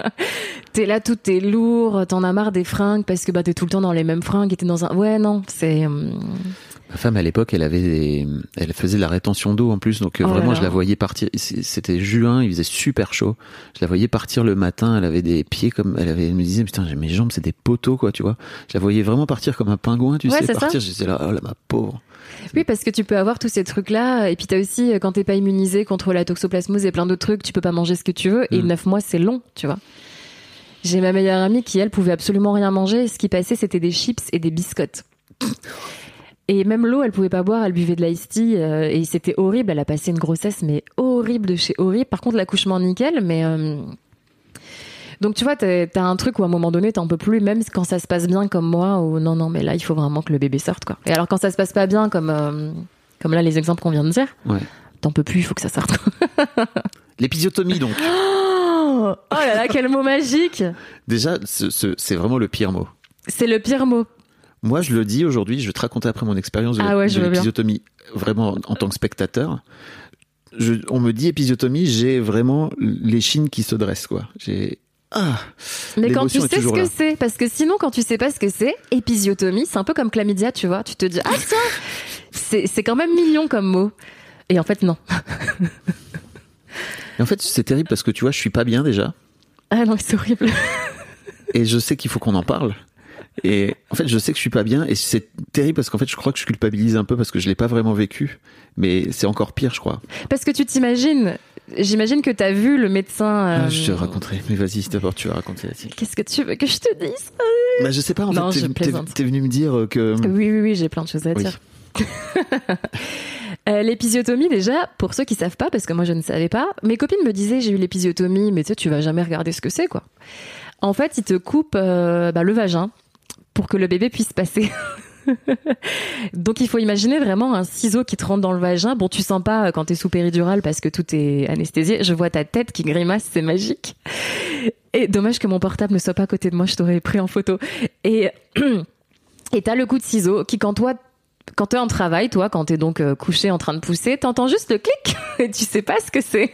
t'es là, tout est lourd, t'en as marre des fringues parce que bah, t'es tout le temps dans les mêmes fringues et t'es dans un. Ouais, non, c'est. Ma femme, à l'époque, elle avait des- elle faisait de la rétention d'eau en plus, donc euh, Oh vraiment, là. je la voyais partir. C'était juin, il faisait super chaud. Je la voyais partir le matin, elle avait des pieds comme, elle avait, elle me disait, putain, mes jambes, c'est des poteaux, quoi, tu vois. Je la voyais vraiment partir comme un pingouin, tu Ouais, sais, partir. J'étais là, oh là, ma pauvre. Oui, parce que tu peux avoir tous ces trucs-là. Et puis t'as aussi, euh, quand t'es pas immunisé contre la toxoplasmose et plein d'autres trucs, tu peux pas manger ce que tu veux. Et Mm. neuf mois, c'est long, tu vois. J'ai ma meilleure amie qui, elle, pouvait absolument rien manger. Ce qui passait, c'était des chips et des biscottes. Et même l'eau, elle pouvait pas boire, elle buvait de l'ice tea, euh, et c'était horrible. Elle a passé une grossesse, mais horrible de chez horrible. Par contre, l'accouchement nickel, mais euh, donc tu vois, t'as un truc où à un moment donné, t'en peux plus, même quand ça se passe bien comme moi, ou non, non, mais là, il faut vraiment que le bébé sorte, quoi. Et alors quand ça se passe pas bien, comme euh, comme là les exemples qu'on vient de dire, Ouais. t'en peux plus, il faut que ça sorte. L'épisiotomie, donc. oh là là, quel mot magique Déjà, ce- ce- c'est vraiment le pire mot. C'est le pire mot. Moi, je le dis aujourd'hui, je vais te raconter après mon expérience de, Ah ouais, de l'épisiotomie, vraiment en tant que spectateur. Je, on me dit épisiotomie, j'ai vraiment les chines qui se dressent, quoi. J'ai ah, Mais quand tu sais ce que c'est, parce que sinon, quand tu sais pas ce que c'est, épisiotomie, c'est un peu comme chlamydia, tu vois. Tu te dis, ah tiens, c'est c'est quand même mignon comme mot. Et en fait, non. Et en fait, c'est terrible parce que tu vois, je suis pas bien déjà, Ah non, c'est horrible. et je sais qu'il faut qu'on en parle. Et en fait, je sais que je suis pas bien, et c'est terrible parce qu'en fait, je crois que je culpabilise un peu parce que je l'ai pas vraiment vécu, mais c'est encore pire, je crois. Parce que tu t'imagines, j'imagine que t'as vu le médecin. euh, Ah, je te raconterai, mais vas-y, d'abord, tu vas raconter la. Qu'est-ce que tu veux que je te dise? Bah, je sais pas, en Non, fait, t'es- venu me dire que. Oui, oui, oui, j'ai plein de choses à Oui. dire. Euh, l'épisiotomie, déjà, pour ceux qui savent pas, parce que moi je ne savais pas, mes copines me disaient j'ai eu l'épisiotomie, mais tu sais, tu vas jamais regarder ce que c'est, quoi. En fait, ils te coupent euh, bah, le vagin pour que le bébé puisse passer. Donc il faut imaginer vraiment un ciseau qui te rentre dans le vagin. Bon, tu sens pas euh, quand t'es sous péridurale parce que tout est anesthésié. Je vois ta tête qui grimace, c'est magique. Et dommage que mon portable ne soit pas à côté de moi, je t'aurais pris en photo. Et et t'as le coup de ciseau qui, quand toi, quand t'es en travail, toi, quand t'es donc euh, couché en train de pousser, t'entends juste le clic et tu sais pas ce que c'est.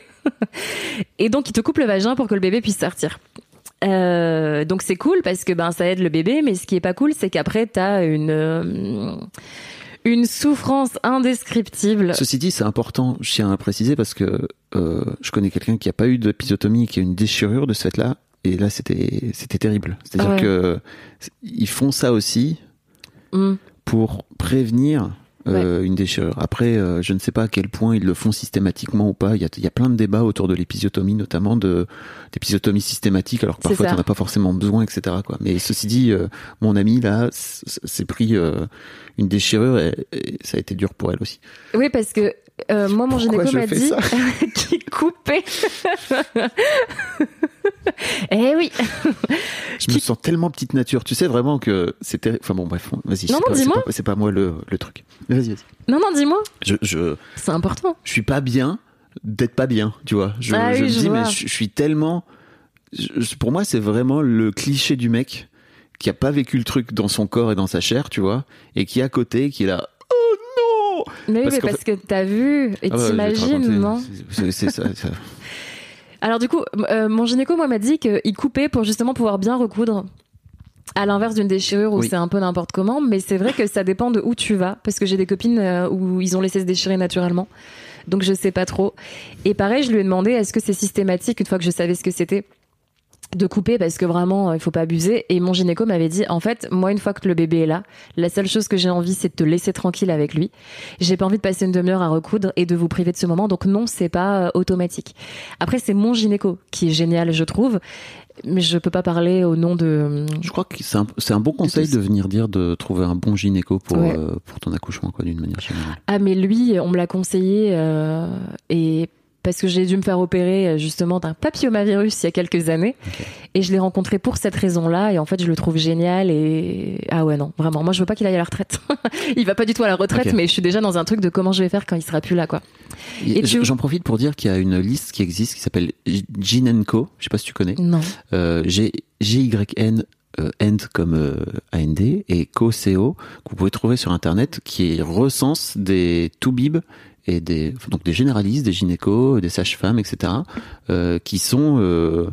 et donc il te coupe le vagin pour que le bébé puisse sortir. Euh, donc c'est cool parce que ben ça aide le bébé, mais ce qui est pas cool, c'est qu'après t'as une euh, une souffrance indescriptible. Ceci dit, c'est important, je tiens à préciser, parce que euh, je connais quelqu'un qui a pas eu d'épisiotomie, qui a une déchirure de ce fait-là, et là, c'était c'était terrible. C'est-à-dire Ouais. que ils font ça aussi Mm. pour prévenir euh, une déchirure. Après, euh, je ne sais pas à quel point ils le font systématiquement ou pas. Il y a, il y a plein de débats autour de l'épisiotomie, notamment de d'épisiotomie systématique, alors que parfois n'en as pas forcément besoin, etc. Quoi. Mais ceci dit, euh, mon ami là s'est pris euh, une déchirure et, et ça a été dur pour elle aussi. Oui, parce que euh, moi, mon Pourquoi gynéco m'a dit qu'il coupait. eh oui. Je me sens tellement petite nature. Tu sais vraiment que c'est terrible. Enfin bon, bref, vas-y. Non, non, dis-moi. pas- C'est pas, moi le, le truc. Vas-y, vas-y. Non, non, dis-moi. Je, je, C'est important. je suis pas bien d'être pas bien, tu vois. Je, Ah je oui, me je dis, vois. mais je, je suis tellement. pour moi, c'est vraiment le cliché du mec qui a pas vécu le truc dans son corps et dans sa chair, tu vois, et qui est à côté, qui est là. Mais oui, Parce mais parce que t'as vu et Ah te t'imagines, non C'est ça. ça. Alors du coup, euh, mon gynéco moi m'a dit qu'il coupait pour justement pouvoir bien recoudre. À l'inverse d'une déchirure où Oui. c'est un peu n'importe comment, mais c'est vrai que ça dépend de où tu vas, parce que j'ai des copines euh, où ils ont laissé se déchirer naturellement, donc je sais pas trop. Et pareil, je lui ai demandé est-ce que c'est systématique une fois que je savais ce que c'était? De couper parce que vraiment euh, il faut pas abuser. Et mon gynéco m'avait dit en fait moi une fois que le bébé est là la seule chose que j'ai envie c'est de te laisser tranquille avec lui. J'ai pas envie de passer une demi-heure à recoudre et de vous priver de ce moment. Donc non c'est pas euh, automatique. Après c'est mon gynéco qui est génial je trouve. Mais je peux pas parler au nom de Je crois que c'est un, c'est un bon conseil de venir dire de trouver un bon gynéco pour, Ouais. euh, pour ton accouchement, quoi, d'une manière générale. ah mais lui on me l'a conseillé euh, et parce que j'ai dû me faire opérer euh, justement d'un papillomavirus il y a quelques années. Et je l'ai rencontré pour cette raison-là et en fait je le trouve génial et ah ouais non vraiment. Moi je veux pas qu'il aille à la retraite. Il va pas du tout à la retraite mais je suis déjà dans un truc de comment je vais faire quand il sera plus là quoi. Et tu- J'en profite pour dire qu'il y a une liste qui existe qui s'appelle Gin Co. Je sais pas si tu connais. non. Euh, G G-Y-N euh, End comme euh, AND et Co CO que vous pouvez trouver sur internet qui recense des toubibs et des donc des généralistes, des gynécos, des sages-femmes, etc. euh, qui sont euh,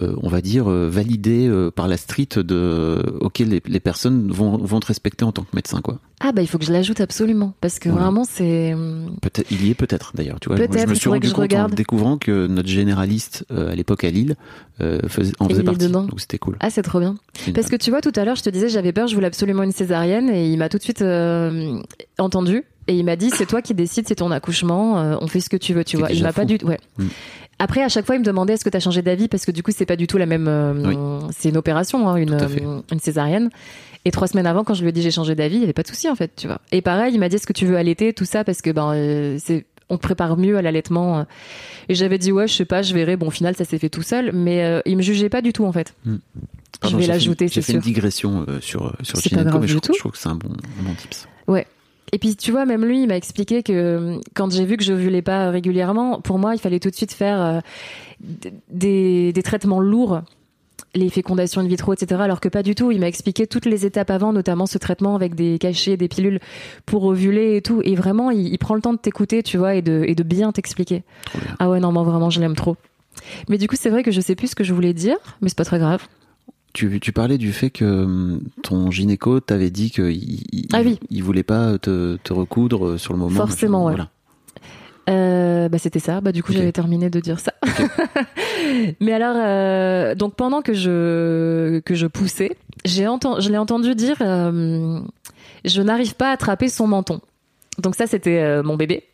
euh, on va dire euh, validés euh, par la street de auquel les, les personnes vont vont te respecter en tant que médecin quoi. ah bah il faut que je l'ajoute absolument parce que Voilà. vraiment c'est Peut-être il y est peut-être d'ailleurs. Tu vois, Peut-être, je me suis rendu que je compte regarde. en découvrant que notre généraliste euh, à l'époque à Lille euh, faisait, en Et faisait partie. dedans. Donc c'était cool. ah c'est trop bien Parce que tu vois, tout à l'heure, je te disais, j'avais peur, je voulais absolument une césarienne, et il m'a tout de suite euh, entendu, et il m'a dit, c'est toi qui décides, c'est ton accouchement, euh, on fait ce que tu veux, tu C'est vois. Il m'a pas du ouais. Mm. Après, à chaque fois, il me demandait, est-ce que tu as changé d'avis, parce que du coup, c'est pas du tout la même. euh, C'est une opération, hein, une, euh, une césarienne. Et trois semaines avant, quand je lui ai dit j'ai changé d'avis, il y avait pas de souci en fait, tu vois. Et pareil, il m'a dit est-ce que tu veux allaiter, tout ça, parce que ben c'est on te prépare mieux à l'allaitement. Et j'avais dit ouais, je sais pas, je verrai. Bon, au final, ça s'est fait tout seul, mais il me jugeait pas du tout en fait. Pardon, je vais j'ai l'ajouter, une- J'ai c'est fait une sûr. digression sur sur C'est grave mais je, je trouve que c'est un bon, un bon tips. Et puis tu vois, même lui, il m'a expliqué que euh, quand j'ai vu que je ovulais pas régulièrement, pour moi, il fallait tout de suite faire euh, des, des traitements lourds, les fécondations in vitro, etc. Alors que pas du tout. Il m'a expliqué toutes les étapes avant, notamment ce traitement avec des cachets, des pilules pour ovuler et tout. Et vraiment, il, il prend le temps de t'écouter, tu vois, et de, et de bien t'expliquer. Ah ouais, non, moi vraiment, je l'aime trop. Mais du coup, c'est vrai que je sais plus ce que je voulais dire, mais c'est pas très grave. Tu, tu parlais du fait que hum, ton gynéco t'avait dit qu'il il, Ah oui. il voulait pas te, te recoudre sur le moment. Forcément, ouais. Voilà. Euh, bah c'était ça. Bah du coup j'avais terminé de dire ça. Mais alors euh, donc pendant que je que je poussais, j'ai entendu, je l'ai entendu dire euh, je n'arrive pas à attraper son menton. Donc ça c'était euh, mon bébé.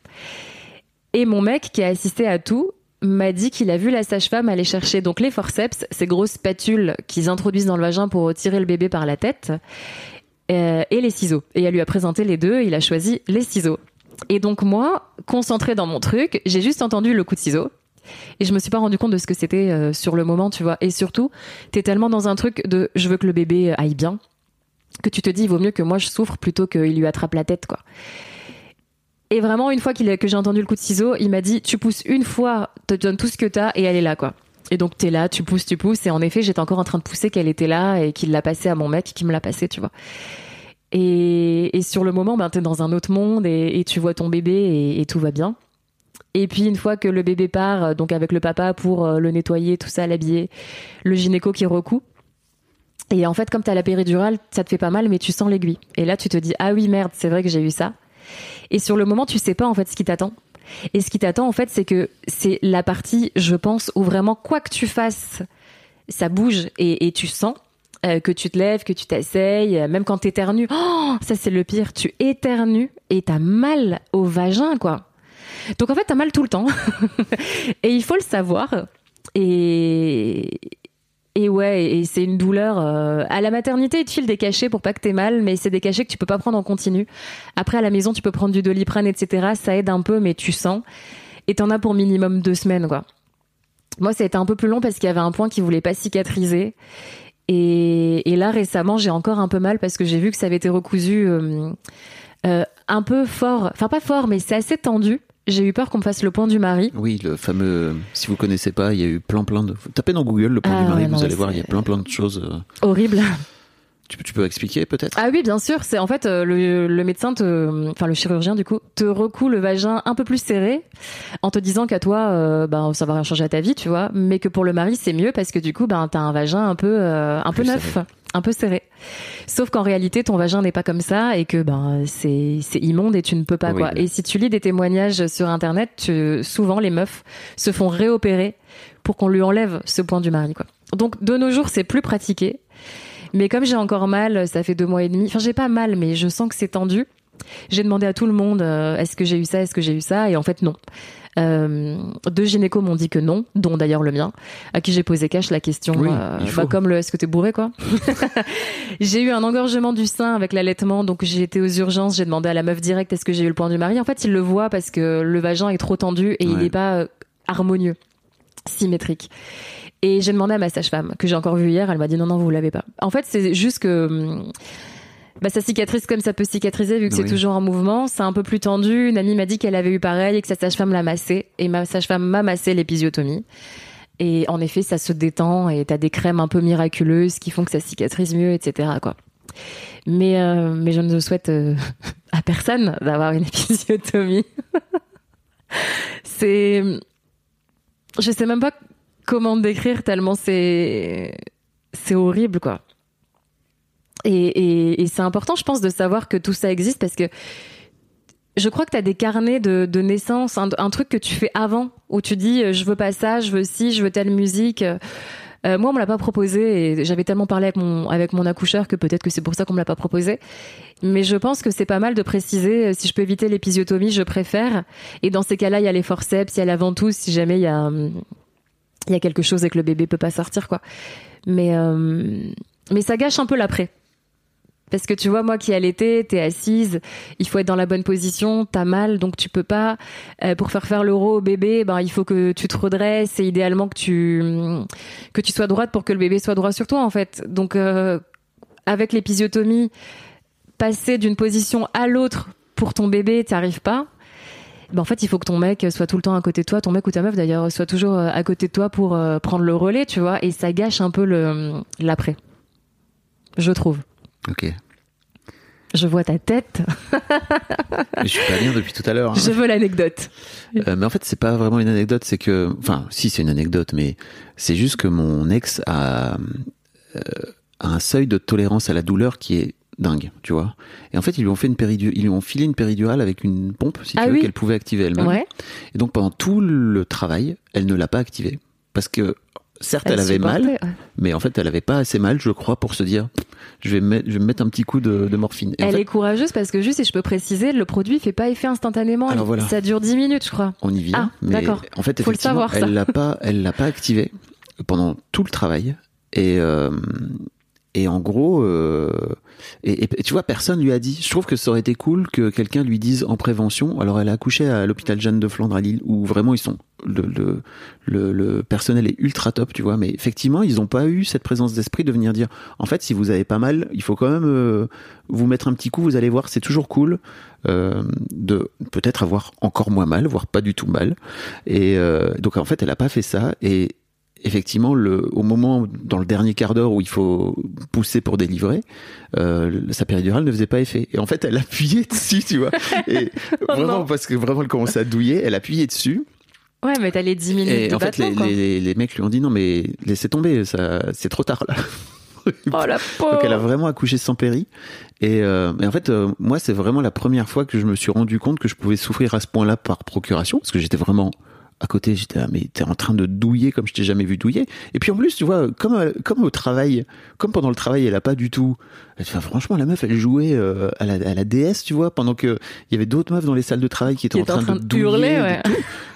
Et mon mec qui a assisté à tout m'a dit qu'il a vu la sage-femme aller chercher donc les forceps, ces grosses spatules qu'ils introduisent dans le vagin pour retirer le bébé par la tête, euh, et les ciseaux. Et elle lui a présenté les deux. Il a choisi les ciseaux. Et donc moi, concentrée dans mon truc, j'ai juste entendu le coup de ciseau. Et je me suis pas rendu compte de ce que c'était euh, sur le moment, tu vois. Et surtout, t'es tellement dans un truc de je veux que le bébé aille bien que tu te dis il vaut mieux que moi je souffre plutôt qu'il lui attrape la tête, quoi. Et vraiment, une fois a- que j'ai entendu le coup de ciseau, il m'a dit tu pousses une fois, te donne tout ce que t'as et elle est là, quoi. Et donc t'es là, tu pousses, tu pousses. Et en effet, j'étais encore en train de pousser qu'elle était là et qu'il l'a passé à mon mec qui me l'a passé, tu vois. Et, et sur le moment, ben, t'es dans un autre monde et, et tu vois ton bébé et, et tout va bien. Et puis une fois que le bébé part, euh, donc avec le papa pour euh, le nettoyer, tout ça, l'habiller, le gynéco qui recoue. Et en fait, comme t'as la péridurale, ça te fait pas mal, mais tu sens l'aiguille. Et là, tu te dis ah oui merde, c'est vrai que j'ai eu ça. Et sur le moment, tu sais pas en fait ce qui t'attend. Et ce qui t'attend en fait, c'est que c'est la partie, je pense, où vraiment quoi que tu fasses, ça bouge et, tu sens euh, que tu te lèves, que tu t'asseyes, euh, même quand t'éternues. Oh, ça c'est le pire. Tu éternues et t'as mal au vagin, quoi. Donc en fait, t'as mal tout le temps. et il faut le savoir. Et, et ouais, et c'est une douleur. euh, à la maternité, ils te filent des cachets pour pas que t'aies mal, mais c'est des cachets que tu peux pas prendre en continu. Après, à la maison, tu peux prendre du doliprane, etc. Ça aide un peu, mais tu sens. Et t'en as pour minimum deux semaines, quoi. Moi, ça a été un peu plus long parce qu'il y avait un point qui voulait pas cicatriser. Et, et là, récemment, j'ai encore un peu mal parce que j'ai vu que ça avait été recousu euh, euh, un peu fort. Enfin, pas fort, mais c'est assez tendu. J'ai eu peur qu'on me fasse le point du mari. Oui, le fameux. Si vous connaissez pas, il y a eu plein plein de. Tapez dans Google le point Ah du mari, ouais, non, vous allez voir, il y a plein plein de choses. euh. Horrible. Tu, peux- tu peux expliquer peut-être? Ah oui, bien sûr. C'est en fait euh, le, le médecin, te, enfin le chirurgien du coup, te recoue le vagin un peu plus serré, en te disant qu'à toi, euh, ben ça va rien changer à ta vie, tu vois, mais que pour le mari c'est mieux parce que du coup, ben t'as un vagin un peu, euh, un peu neuf, serré. Un peu serré. Sauf qu'en réalité, ton vagin n'est pas comme ça et que ben c'est c'est immonde et tu ne peux pas quoi. Et si tu lis des témoignages sur internet, tu- souvent les meufs se font réopérer pour qu'on lui enlève ce point du mari quoi. Donc de nos jours, c'est plus pratiqué. Mais comme j'ai encore mal, ça fait deux mois et demi. Enfin, j'ai pas mal, mais je sens que c'est tendu. J'ai demandé à tout le monde euh, est-ce que j'ai eu ça, est-ce que j'ai eu ça, et en fait non. Euh, deux gynécos m'ont dit que non, dont d'ailleurs le mien, à qui j'ai posé cash la question, Oui, euh, bah, comme le est-ce que t'es bourré quoi. j'ai eu un engorgement du sein avec l'allaitement, donc j'ai été aux urgences, j'ai demandé à la meuf direct est-ce que j'ai eu le point du mari? En fait, il le voit parce que le vagin est trop tendu et il n'est pas harmonieux, symétrique. Et j'ai demandé à ma sage-femme, que j'ai encore vue hier, elle m'a dit non, non, vous l'avez pas. En fait, c'est juste que hum, bah, ça cicatrise comme ça peut cicatriser vu que c'est toujours en mouvement. C'est un peu plus tendu. Une amie m'a dit qu'elle avait eu pareil et que sa sage-femme l'a massé. Et ma sage-femme m'a massé l'épisiotomie. Et en effet, ça se détend et t'as des crèmes un peu miraculeuses qui font que ça cicatrise mieux, etc. Quoi. Mais, euh, mais je ne souhaite euh, à personne d'avoir une épisiotomie. c'est. Je sais même pas comment décrire tellement c'est. C'est horrible, quoi. Et, et, et c'est important, je pense, de savoir que tout ça existe parce que je crois que tu as des carnets de, de naissance, un, un truc que tu fais avant, où tu dis euh, je veux pas ça, je veux ci, je veux telle musique. Euh, moi, on me l'a pas proposé et j'avais tellement parlé avec mon, avec mon accoucheur que peut-être que c'est pour ça qu'on me l'a pas proposé. Mais je pense que c'est pas mal de préciser, euh, si je peux éviter l'épisiotomie, je préfère. Et dans ces cas-là, il y a les forceps, il y a la ventouse, si jamais il y a, hum, y a quelque chose et que le bébé peut pas sortir, quoi. Mais, euh, mais ça gâche un peu l'après. Parce que tu vois, moi qui allaitée, t'es assise, il faut être dans la bonne position, t'as mal, donc tu peux pas. Euh, pour faire faire l'euro au bébé, ben il faut que tu te redresses et idéalement que tu que tu sois droite pour que le bébé soit droit sur toi en fait. Donc euh, avec l'épisiotomie, passer d'une position à l'autre pour ton bébé, t'arrives pas. Ben en fait, il faut que ton mec soit tout le temps à côté de toi, ton mec ou ta meuf d'ailleurs soit toujours euh, à côté de toi pour euh, prendre le relais, tu vois, et ça gâche un peu le l'après. Je trouve. Ok. Je vois ta tête. Mais je suis pas bien depuis tout à l'heure. hein. Je veux l'anecdote. Euh, mais en fait, c'est pas vraiment une anecdote, c'est que, enfin, si c'est une anecdote, mais c'est juste que mon ex a, euh, a un seuil de tolérance à la douleur qui est dingue, tu vois. Et en fait, ils lui ont fait une ils lui ont filé une péridurale avec une pompe, si tu Ah veux, oui. qu'elle pouvait activer elle-même. Ouais. Et donc pendant tout le travail, elle ne l'a pas activée parce que certes, elle, avait mal, ouais. mais en fait, elle avait pas assez mal, je crois, pour se dire, je vais me mettre, je vais me mettre un petit coup de, de morphine. Et en Elle fait, est courageuse parce que juste, si je peux préciser, le produit fait pas effet instantanément. Alors voilà. Ça dure 10 minutes, je crois. on y vient. Ah, mais d'accord. en fait, Faut le effectivement, savoir, elle l'a pas, elle l'a pas activé pendant tout le travail. Et euh, et en gros, euh, et, tu vois, personne lui a dit. Je trouve que ça aurait été cool que quelqu'un lui dise en prévention. Alors, elle a accouché à l'hôpital Jeanne de Flandre à Lille, où vraiment ils sont le le, le le personnel est ultra top, tu vois. Mais effectivement, ils n'ont pas eu cette présence d'esprit de venir dire. En fait, si vous avez pas mal, il faut quand même euh, vous mettre un petit coup. Vous allez voir, c'est toujours cool euh, de peut-être avoir encore moins mal, voire pas du tout mal. Et euh, donc en fait, elle a pas fait ça. Et effectivement, le, au moment, dans le dernier quart d'heure où il faut pousser pour délivrer, euh, sa péridurale ne faisait pas effet. Et en fait, elle appuyait dessus, tu vois. Et Oh vraiment, non. parce que vraiment, elle commençait à douiller, elle appuyait dessus. Ouais, mais t'as les 10 minutes Et de en fait, les, quoi. les, les mecs lui ont dit non, mais laissez tomber, ça, c'est trop tard là. Oh la Donc elle a vraiment accouché sans péri. Et, euh, et en fait, euh, moi, c'est vraiment la première fois que je me suis rendu compte que je pouvais souffrir à ce point-là par procuration, parce que j'étais vraiment à côté. J'étais là, mais t'es en train de douiller comme je t'ai jamais vu douiller. Et puis en plus, tu vois, comme comme au travail, comme pendant le travail, elle a pas du tout. Enfin, franchement, la meuf, elle jouait euh, à la, à la DS, tu vois, pendant que il y avait d'autres meufs dans les salles de travail qui étaient Qui en train, en train de de hurler, douiller. de ouais.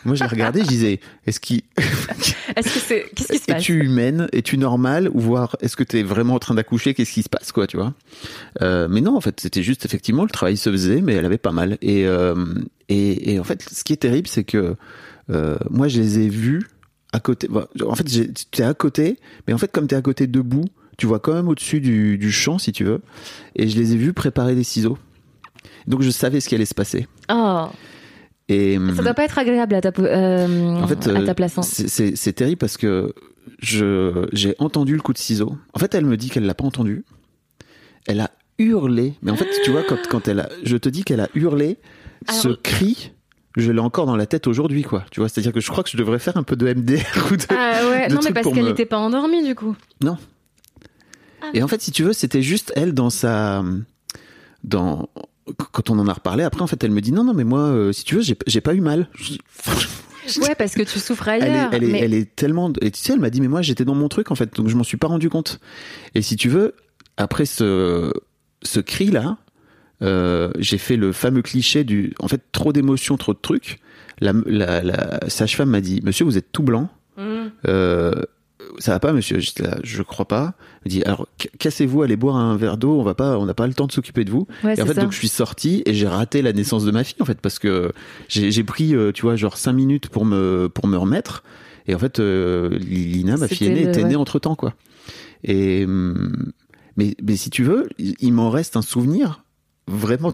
Moi, je la regardais, je disais, est-ce qu'il Est-ce que c'est. Qu'est-ce qui se passe? es-tu humaine? Es-tu normale? Ou voir, est-ce que tu es vraiment en train d'accoucher? Qu'est-ce qui se passe, quoi, tu vois? Euh, Mais non, en fait, c'était juste, effectivement, le travail se faisait, mais elle avait pas mal. Et, euh, et, et en fait, ce qui est terrible, c'est que euh, moi, je les ai vus à côté. bon, en fait, t'es à côté, mais en fait, comme t'es à côté debout, tu vois quand même au-dessus du, du champ, si tu veux. Et je les ai vus préparer des ciseaux. Donc, je savais ce qui allait se passer. Oh, Et, ça doit pas être agréable à ta, euh, en fait, à euh, ta place. hein. c'est- terrible parce que je j'ai entendu le coup de ciseau. En fait, elle me dit qu'elle l'a pas entendu. Elle a hurlé. Mais en fait, tu vois, quand, quand elle a, je te dis qu'elle a hurlé, ce cri, je l'ai encore dans la tête aujourd'hui, quoi. Tu vois, c'est-à-dire que je crois que je devrais faire un peu de MDR ou de. Ah ouais, de non mais parce qu'elle me- n'était pas endormie du coup. Non. Et en fait, si tu veux, c'était juste elle dans sa, dans quand on en a reparlé. Après, en fait, elle me dit non, non, mais moi, euh, si tu veux, j'ai pas eu mal. Ouais, parce que tu souffres elle est, elle, est, mais... elle est tellement. Et tu sais, elle m'a dit, mais moi, j'étais dans mon truc, en fait, donc je m'en suis pas rendu compte. Et si tu veux, après ce, ce cri-là, euh, j'ai fait le fameux cliché du. En fait, trop d'émotions, trop de trucs. La, la, la sage-femme m'a dit, monsieur, vous êtes tout blanc. Mm. Euh, ça va pas, monsieur? Là, je crois pas. Il dit, alors cassez-vous, allez boire un verre d'eau. On va pas, on n'a pas le temps de s'occuper de vous. Ouais, et en fait, ça. donc je suis sorti et j'ai raté la naissance de ma fille en fait parce que j'ai pris, euh, tu vois, genre cinq minutes pour me pour me remettre. Et en fait, euh, Lina, ma fille aînée, le- était née ouais. entre temps quoi. Et hum, mais mais si tu veux, il m'en reste un souvenir vraiment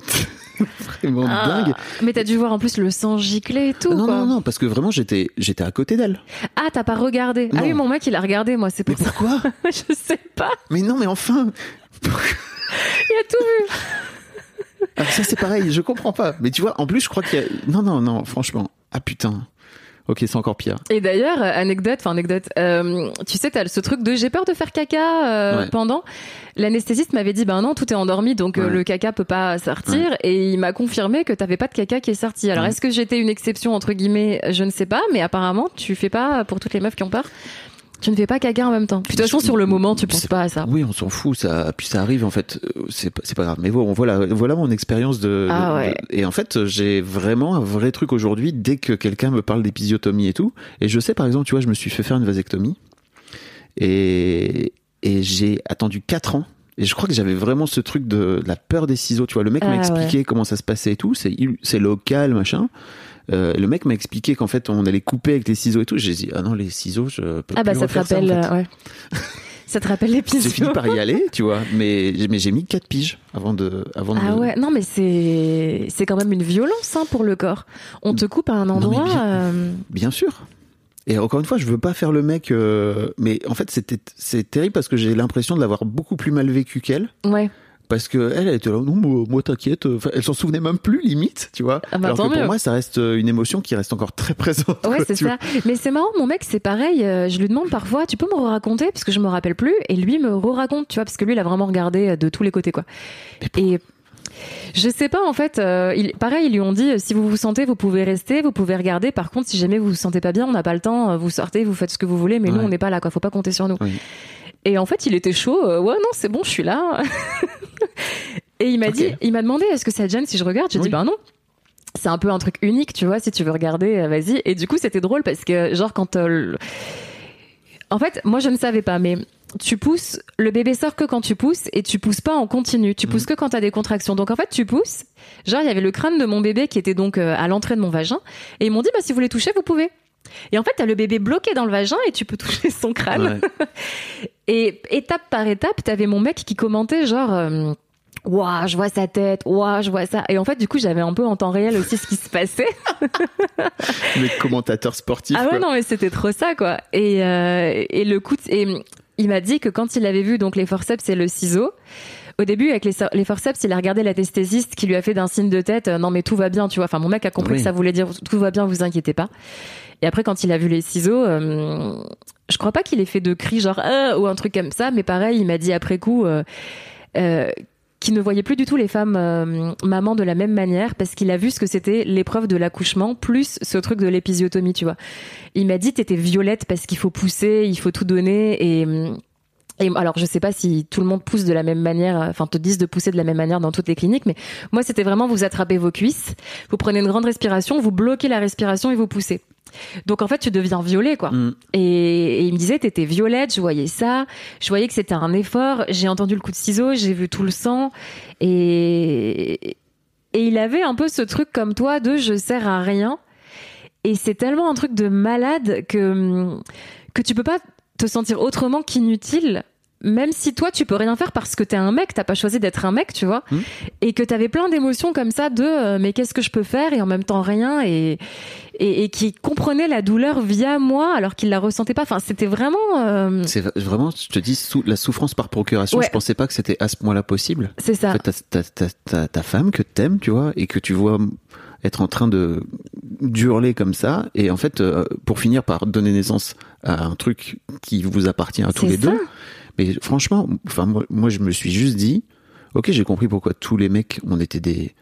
vraiment Ah, dingue. Mais t'as dû voir en plus le sang gicler et tout. Non quoi. non non parce que vraiment j'étais j'étais à côté d'elle. Ah, t'as pas regardé Ah Non. oui, mon mec, il a regardé, moi, c'est Mais pour ça. pourquoi je sais pas. Mais non mais enfin. Il a tout vu. Ah, ça c'est pareil, je comprends pas. Mais tu vois, en plus je crois qu'il y a... Non, non, non, franchement. Ah putain. Ok, c'est encore pire. Et d'ailleurs, euh, anecdote, enfin anecdote, euh, tu sais, t'as ce truc de j'ai peur de faire caca euh, Ouais. pendant. L'anesthésiste m'avait dit, ben non, tout est endormi, donc euh, le caca peut pas sortir. Et il m'a confirmé que t'avais pas de caca qui est sorti. Alors, est-ce que j'étais une exception, entre guillemets? Je ne sais pas, mais apparemment, tu fais pas, pour toutes les meufs qui ont peur, tu ne fais pas caca en même temps. Puis de toute façon, sur le moment, tu penses c'est- pas à ça. Oui, on s'en fout, ça, puis ça arrive en fait, Euh, c'est pas- pas grave. Mais bon, voilà, voilà mon expérience de, Ah ouais. de- Et en fait, j'ai vraiment un vrai truc aujourd'hui dès que quelqu'un me parle d'épisiotomie et tout. Et je sais par exemple, tu vois, je me suis fait faire une vasectomie et et j'ai attendu 4 ans. Et je crois que j'avais vraiment ce truc de, de la peur des ciseaux. Tu vois, le mec Ah m'a ouais. expliqué comment ça se passait et tout. C'est c'est local, machin. Euh, le mec m'a expliqué qu'en fait on allait couper avec les ciseaux et tout. J'ai dit ah non les ciseaux je peux Ah bah plus ça te rappelle, en fait. euh, ouais. ça te rappelle J'ai l'épisode. fini par y aller, tu vois, mais, mais j'ai mis 4 piges avant de. Avant de Ah me- ouais, non mais c'est c'est quand même une violence hein, pour le corps. On te coupe à un endroit. bien- euh, Bien sûr. Et encore une fois, je veux pas faire le mec, euh, mais en fait, c'était c'est terrible parce que j'ai l'impression de l'avoir beaucoup plus mal vécu qu'elle. Ouais. Parce que elle, elle était là, non, moi, moi, t'inquiète. Enfin, elle s'en souvenait même plus, limite, tu vois. Ah bah, Alors que pour mieux. moi, ça reste euh, une émotion qui reste encore très présente. Ouais, c'est ça. Mais c'est marrant, mon mec, c'est pareil. euh, Je lui demande parfois, tu peux me raconter parce que je me rappelle plus, et lui me raconte, tu vois, parce que lui, il a vraiment regardé euh, de tous les côtés, quoi. Et je sais pas, en fait, euh, il, pareil, ils lui ont dit, euh, si vous vous sentez, vous pouvez rester, vous pouvez regarder. Par contre, si jamais vous vous sentez pas bien, on n'a pas le temps, euh, vous sortez, vous faites ce que vous voulez, mais nous, on n'est pas là, quoi. Faut pas compter sur nous. Oui. Et en fait, il était chaud. euh, ouais, non, c'est bon, je suis là. et il m'a dit, il m'a demandé, est-ce que ça te gêne si je regarde? J'ai Oui. dit, ben non c'est un peu un truc unique, tu vois, si tu veux regarder, euh, vas-y. Et du coup, c'était drôle parce que, genre, quand... euh, En fait, moi, je ne savais pas, mais tu pousses, le bébé sort que quand tu pousses et tu pousses pas en continu, tu pousses que quand t'as des contractions. Donc, en fait, tu pousses. Genre, il y avait le crâne de mon bébé qui était donc à l'entrée de mon vagin et ils m'ont dit, bah, si vous voulez toucher, vous pouvez. Et en fait, t'as le bébé bloqué dans le vagin et tu peux toucher son crâne. Ouais. Et étape par étape, t'avais mon mec qui commentait genre. euh, Ouah, je vois sa tête. Ouah, je vois ça. Et en fait, du coup, j'avais un peu en temps réel aussi ce qui se passait. Le commentateur sportif. ah ouais, quoi. non, mais c'était trop ça, quoi. Et, euh, et le coup, de- et il m'a dit que quand il avait vu donc les forceps et le ciseau, au début, avec les, les forceps, il a regardé l'anesthésiste qui lui a fait d'un signe de tête, euh, non mais tout va bien, tu vois. Enfin, mon mec a compris Oui. que ça voulait dire tout va bien, vous inquiétez pas. Et après, quand il a vu les ciseaux, euh, je crois pas qu'il ait fait de cris genre Ah ou un truc comme ça, mais pareil, il m'a dit après coup. Euh, euh, qu'il ne voyait plus du tout les femmes euh, mamans de la même manière parce qu'il a vu ce que c'était l'épreuve de l'accouchement plus ce truc de l'épisiotomie, tu vois. Il m'a dit t'étais violette parce qu'il faut pousser, il faut tout donner et et alors je sais pas si tout le monde pousse de la même manière, euh, enfin te disent de pousser de la même manière dans toutes les cliniques, mais moi c'était vraiment vous attrapez vos cuisses, vous prenez une grande respiration, vous bloquez la respiration et vous poussez. Donc en fait tu deviens violet quoi. Mm. Et, et il me disait t'étais violette, je voyais ça, je voyais que c'était un effort, j'ai entendu le coup de ciseau, j'ai vu tout le sang et et il avait un peu ce truc comme toi de je sers à rien. Et c'est tellement un truc de malade que que tu peux pas te sentir autrement qu'inutile. Même si toi tu peux rien faire parce que t'es un mec, t'as pas choisi d'être un mec, tu vois, Mm. et que t'avais plein d'émotions comme ça de euh, mais qu'est-ce que je peux faire et en même temps rien et et, et qui comprenait la douleur via moi alors qu'il la ressentait pas. Enfin, c'était vraiment euh, C'est vraiment, je te dis, sous, la souffrance par procuration, Ouais. je pensais pas que c'était à ce point-là possible. c'est ça. En fait, ta femme que t'aimes, tu vois, et que tu vois être en train de d'hurler comme ça, et en fait, euh, pour finir par donner naissance à un truc qui vous appartient à tous les ça. deux. Mais franchement, enfin moi, moi, je me suis juste dit, ok, j'ai compris pourquoi tous les mecs, on était des,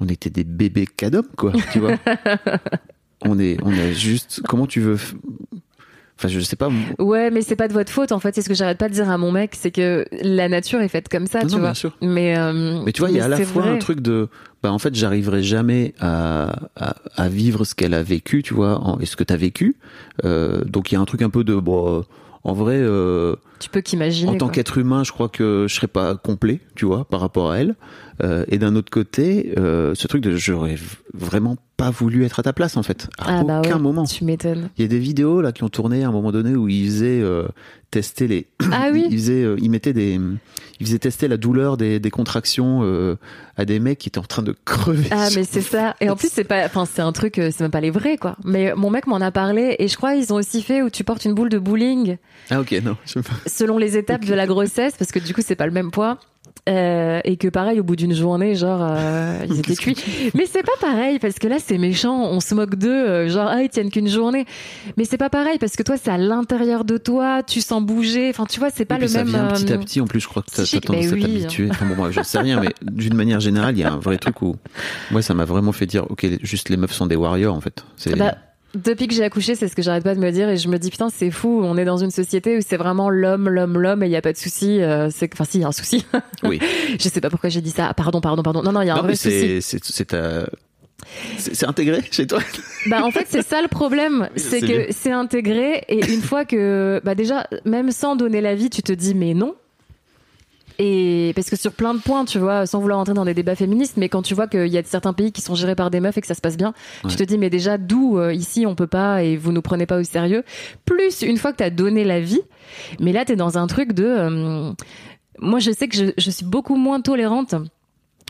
on était des bébés cadom, quoi, tu vois. on est, on a juste, comment tu veux, enfin, je sais pas. Ouais, mais c'est pas de votre faute en fait. C'est ce que j'arrête pas de dire à mon mec, c'est que la nature est faite comme ça, Non, tu non, vois. bien sûr. Mais euh, Mais tu vois, il y a à la fois vrai. un truc de, bah en fait, j'arriverai jamais à, à, à vivre ce qu'elle a vécu, tu vois, en- et ce que t'as vécu. Euh, donc il y a un truc un peu de, bon, euh, en vrai, euh, Tu peux qu'imaginer. en tant qu'être humain, je crois que je serais pas complet, tu vois, par rapport à elle. Et d'un autre côté, ce truc de j'aurais vraiment pas voulu être à ta place, en fait. À Ah bah aucun ouais, moment. Tu m'étonnes. Il y a des vidéos là qui ont tourné à un moment donné où ils faisaient euh, tester les. Ah oui. Ils faisaient, euh, ils mettaient des, ils faisaient tester la douleur des, des contractions euh, à des mecs qui étaient en train de crever. Ah mais c'est ça. Et en plus c'est pas, enfin c'est un truc, c'est même pas les vrais quoi. Mais mon mec m'en a parlé et je crois ils ont aussi fait où tu portes une boule de bowling Ah ok non. je sais pas. selon les étapes de la grossesse parce que du coup c'est pas le même poids. Euh, et que pareil au bout d'une journée genre euh, ils étaient que cuits mais c'est pas pareil parce que là c'est méchant on se moque d'eux euh, genre ah ils tiennent qu'une journée mais c'est pas pareil parce que toi c'est à l'intérieur de toi tu sens bouger enfin tu vois c'est pas Et le ça même vient petit à petit. En plus, je crois que t'as tendance à oui. t'habituer. Enfin bon, moi, je sais rien, mais d'une manière générale, il y a un vrai truc où moi, ça m'a vraiment fait dire, ok, juste les meufs sont des warriors en fait. C'est Bah, depuis que j'ai accouché, c'est ce que j'arrête pas de me dire et je me dis putain c'est fou, on est dans une société où c'est vraiment l'homme, l'homme, l'homme et il y a pas de souci. euh, c'est enfin si il y a un souci. oui. je sais pas pourquoi j'ai dit ça. Ah, Pardon, pardon, pardon. Non non, il y a un Non, vrai mais souci. c'est c'est c'est intégré chez toi. Bah en fait c'est ça le problème, Oui, c'est que c'est intégré et une fois que bah déjà même sans donner l'avis, tu te dis mais non. Et parce que sur plein de points, tu vois, sans vouloir entrer dans des débats féministes, mais quand tu vois qu'il y a certains pays qui sont gérés par des meufs et que ça se passe bien, Ouais. tu te dis mais déjà d'où euh, ici on peut pas et vous nous prenez pas au sérieux? Plus une fois que t'as donné l'avis, mais là t'es dans un truc de, euh, moi je sais que je, je suis beaucoup moins tolérante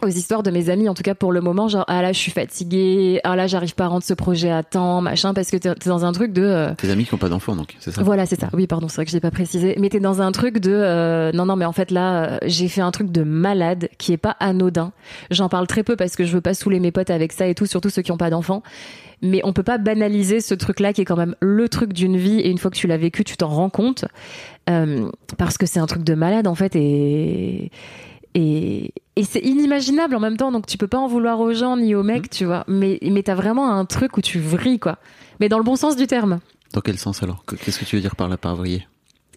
aux histoires de mes amis, en tout cas pour le moment, genre ah là je suis fatiguée, ah là j'arrive pas à rendre ce projet à temps, machin, parce que t'es dans un truc de euh, Tes amis qui ont pas d'enfants, donc c'est ça? voilà, c'est ça. Oui, pardon, c'est vrai que je l'ai pas précisé. Mais t'es dans un truc de euh, non, non, mais en fait là, euh, j'ai fait un truc de malade qui est pas anodin. J'en parle très peu parce que je veux pas saouler mes potes avec ça et tout, surtout ceux qui ont pas d'enfants. Mais on peut pas banaliser ce truc-là qui est quand même le truc d'une vie. Et une fois que tu l'as vécu, tu t'en rends compte Euh, parce que c'est un truc de malade en fait et et, et c'est inimaginable en même temps, donc tu peux pas en vouloir aux gens ni aux mecs, tu vois. Mais, mais t'as vraiment un truc où tu vrilles, quoi. Mais dans le bon sens du terme. Dans quel sens alors? Que- Qu'est-ce que tu veux dire par là par vriller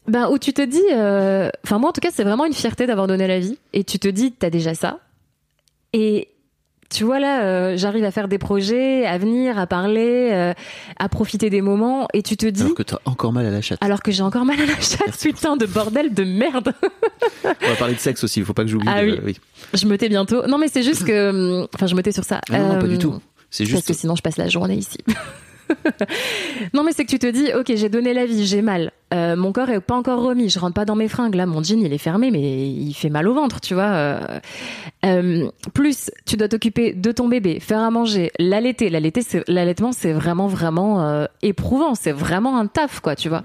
Ben, où tu te dis, euh, enfin moi en tout cas c'est vraiment une fierté d'avoir donné la vie et tu te dis t'as déjà ça et tu vois là euh, j'arrive à faire des projets, à venir, à parler, euh, à profiter des moments et tu te dis Alors que t'as encore mal à la chatte. alors que j'ai encore mal à la chatte Merci putain de bordel de merde On va parler de sexe aussi. Il faut pas que j'oublie. Ah de- oui. je me tais bientôt non mais c'est juste que hum, enfin je me tais sur ça Ah non, non, pas Euh, du tout. C'est parce juste. que sinon je passe la journée ici. non mais c'est que tu te dis ok j'ai donné la vie j'ai mal. Euh, mon corps est pas encore remis je rentre pas dans mes fringues. Là mon jean il est fermé mais il fait mal au ventre tu vois. Euh, euh, plus tu dois t'occuper de ton bébé faire à manger l'allaiter. L'allaitement c'est vraiment vraiment éprouvant. C'est vraiment un taf quoi tu vois.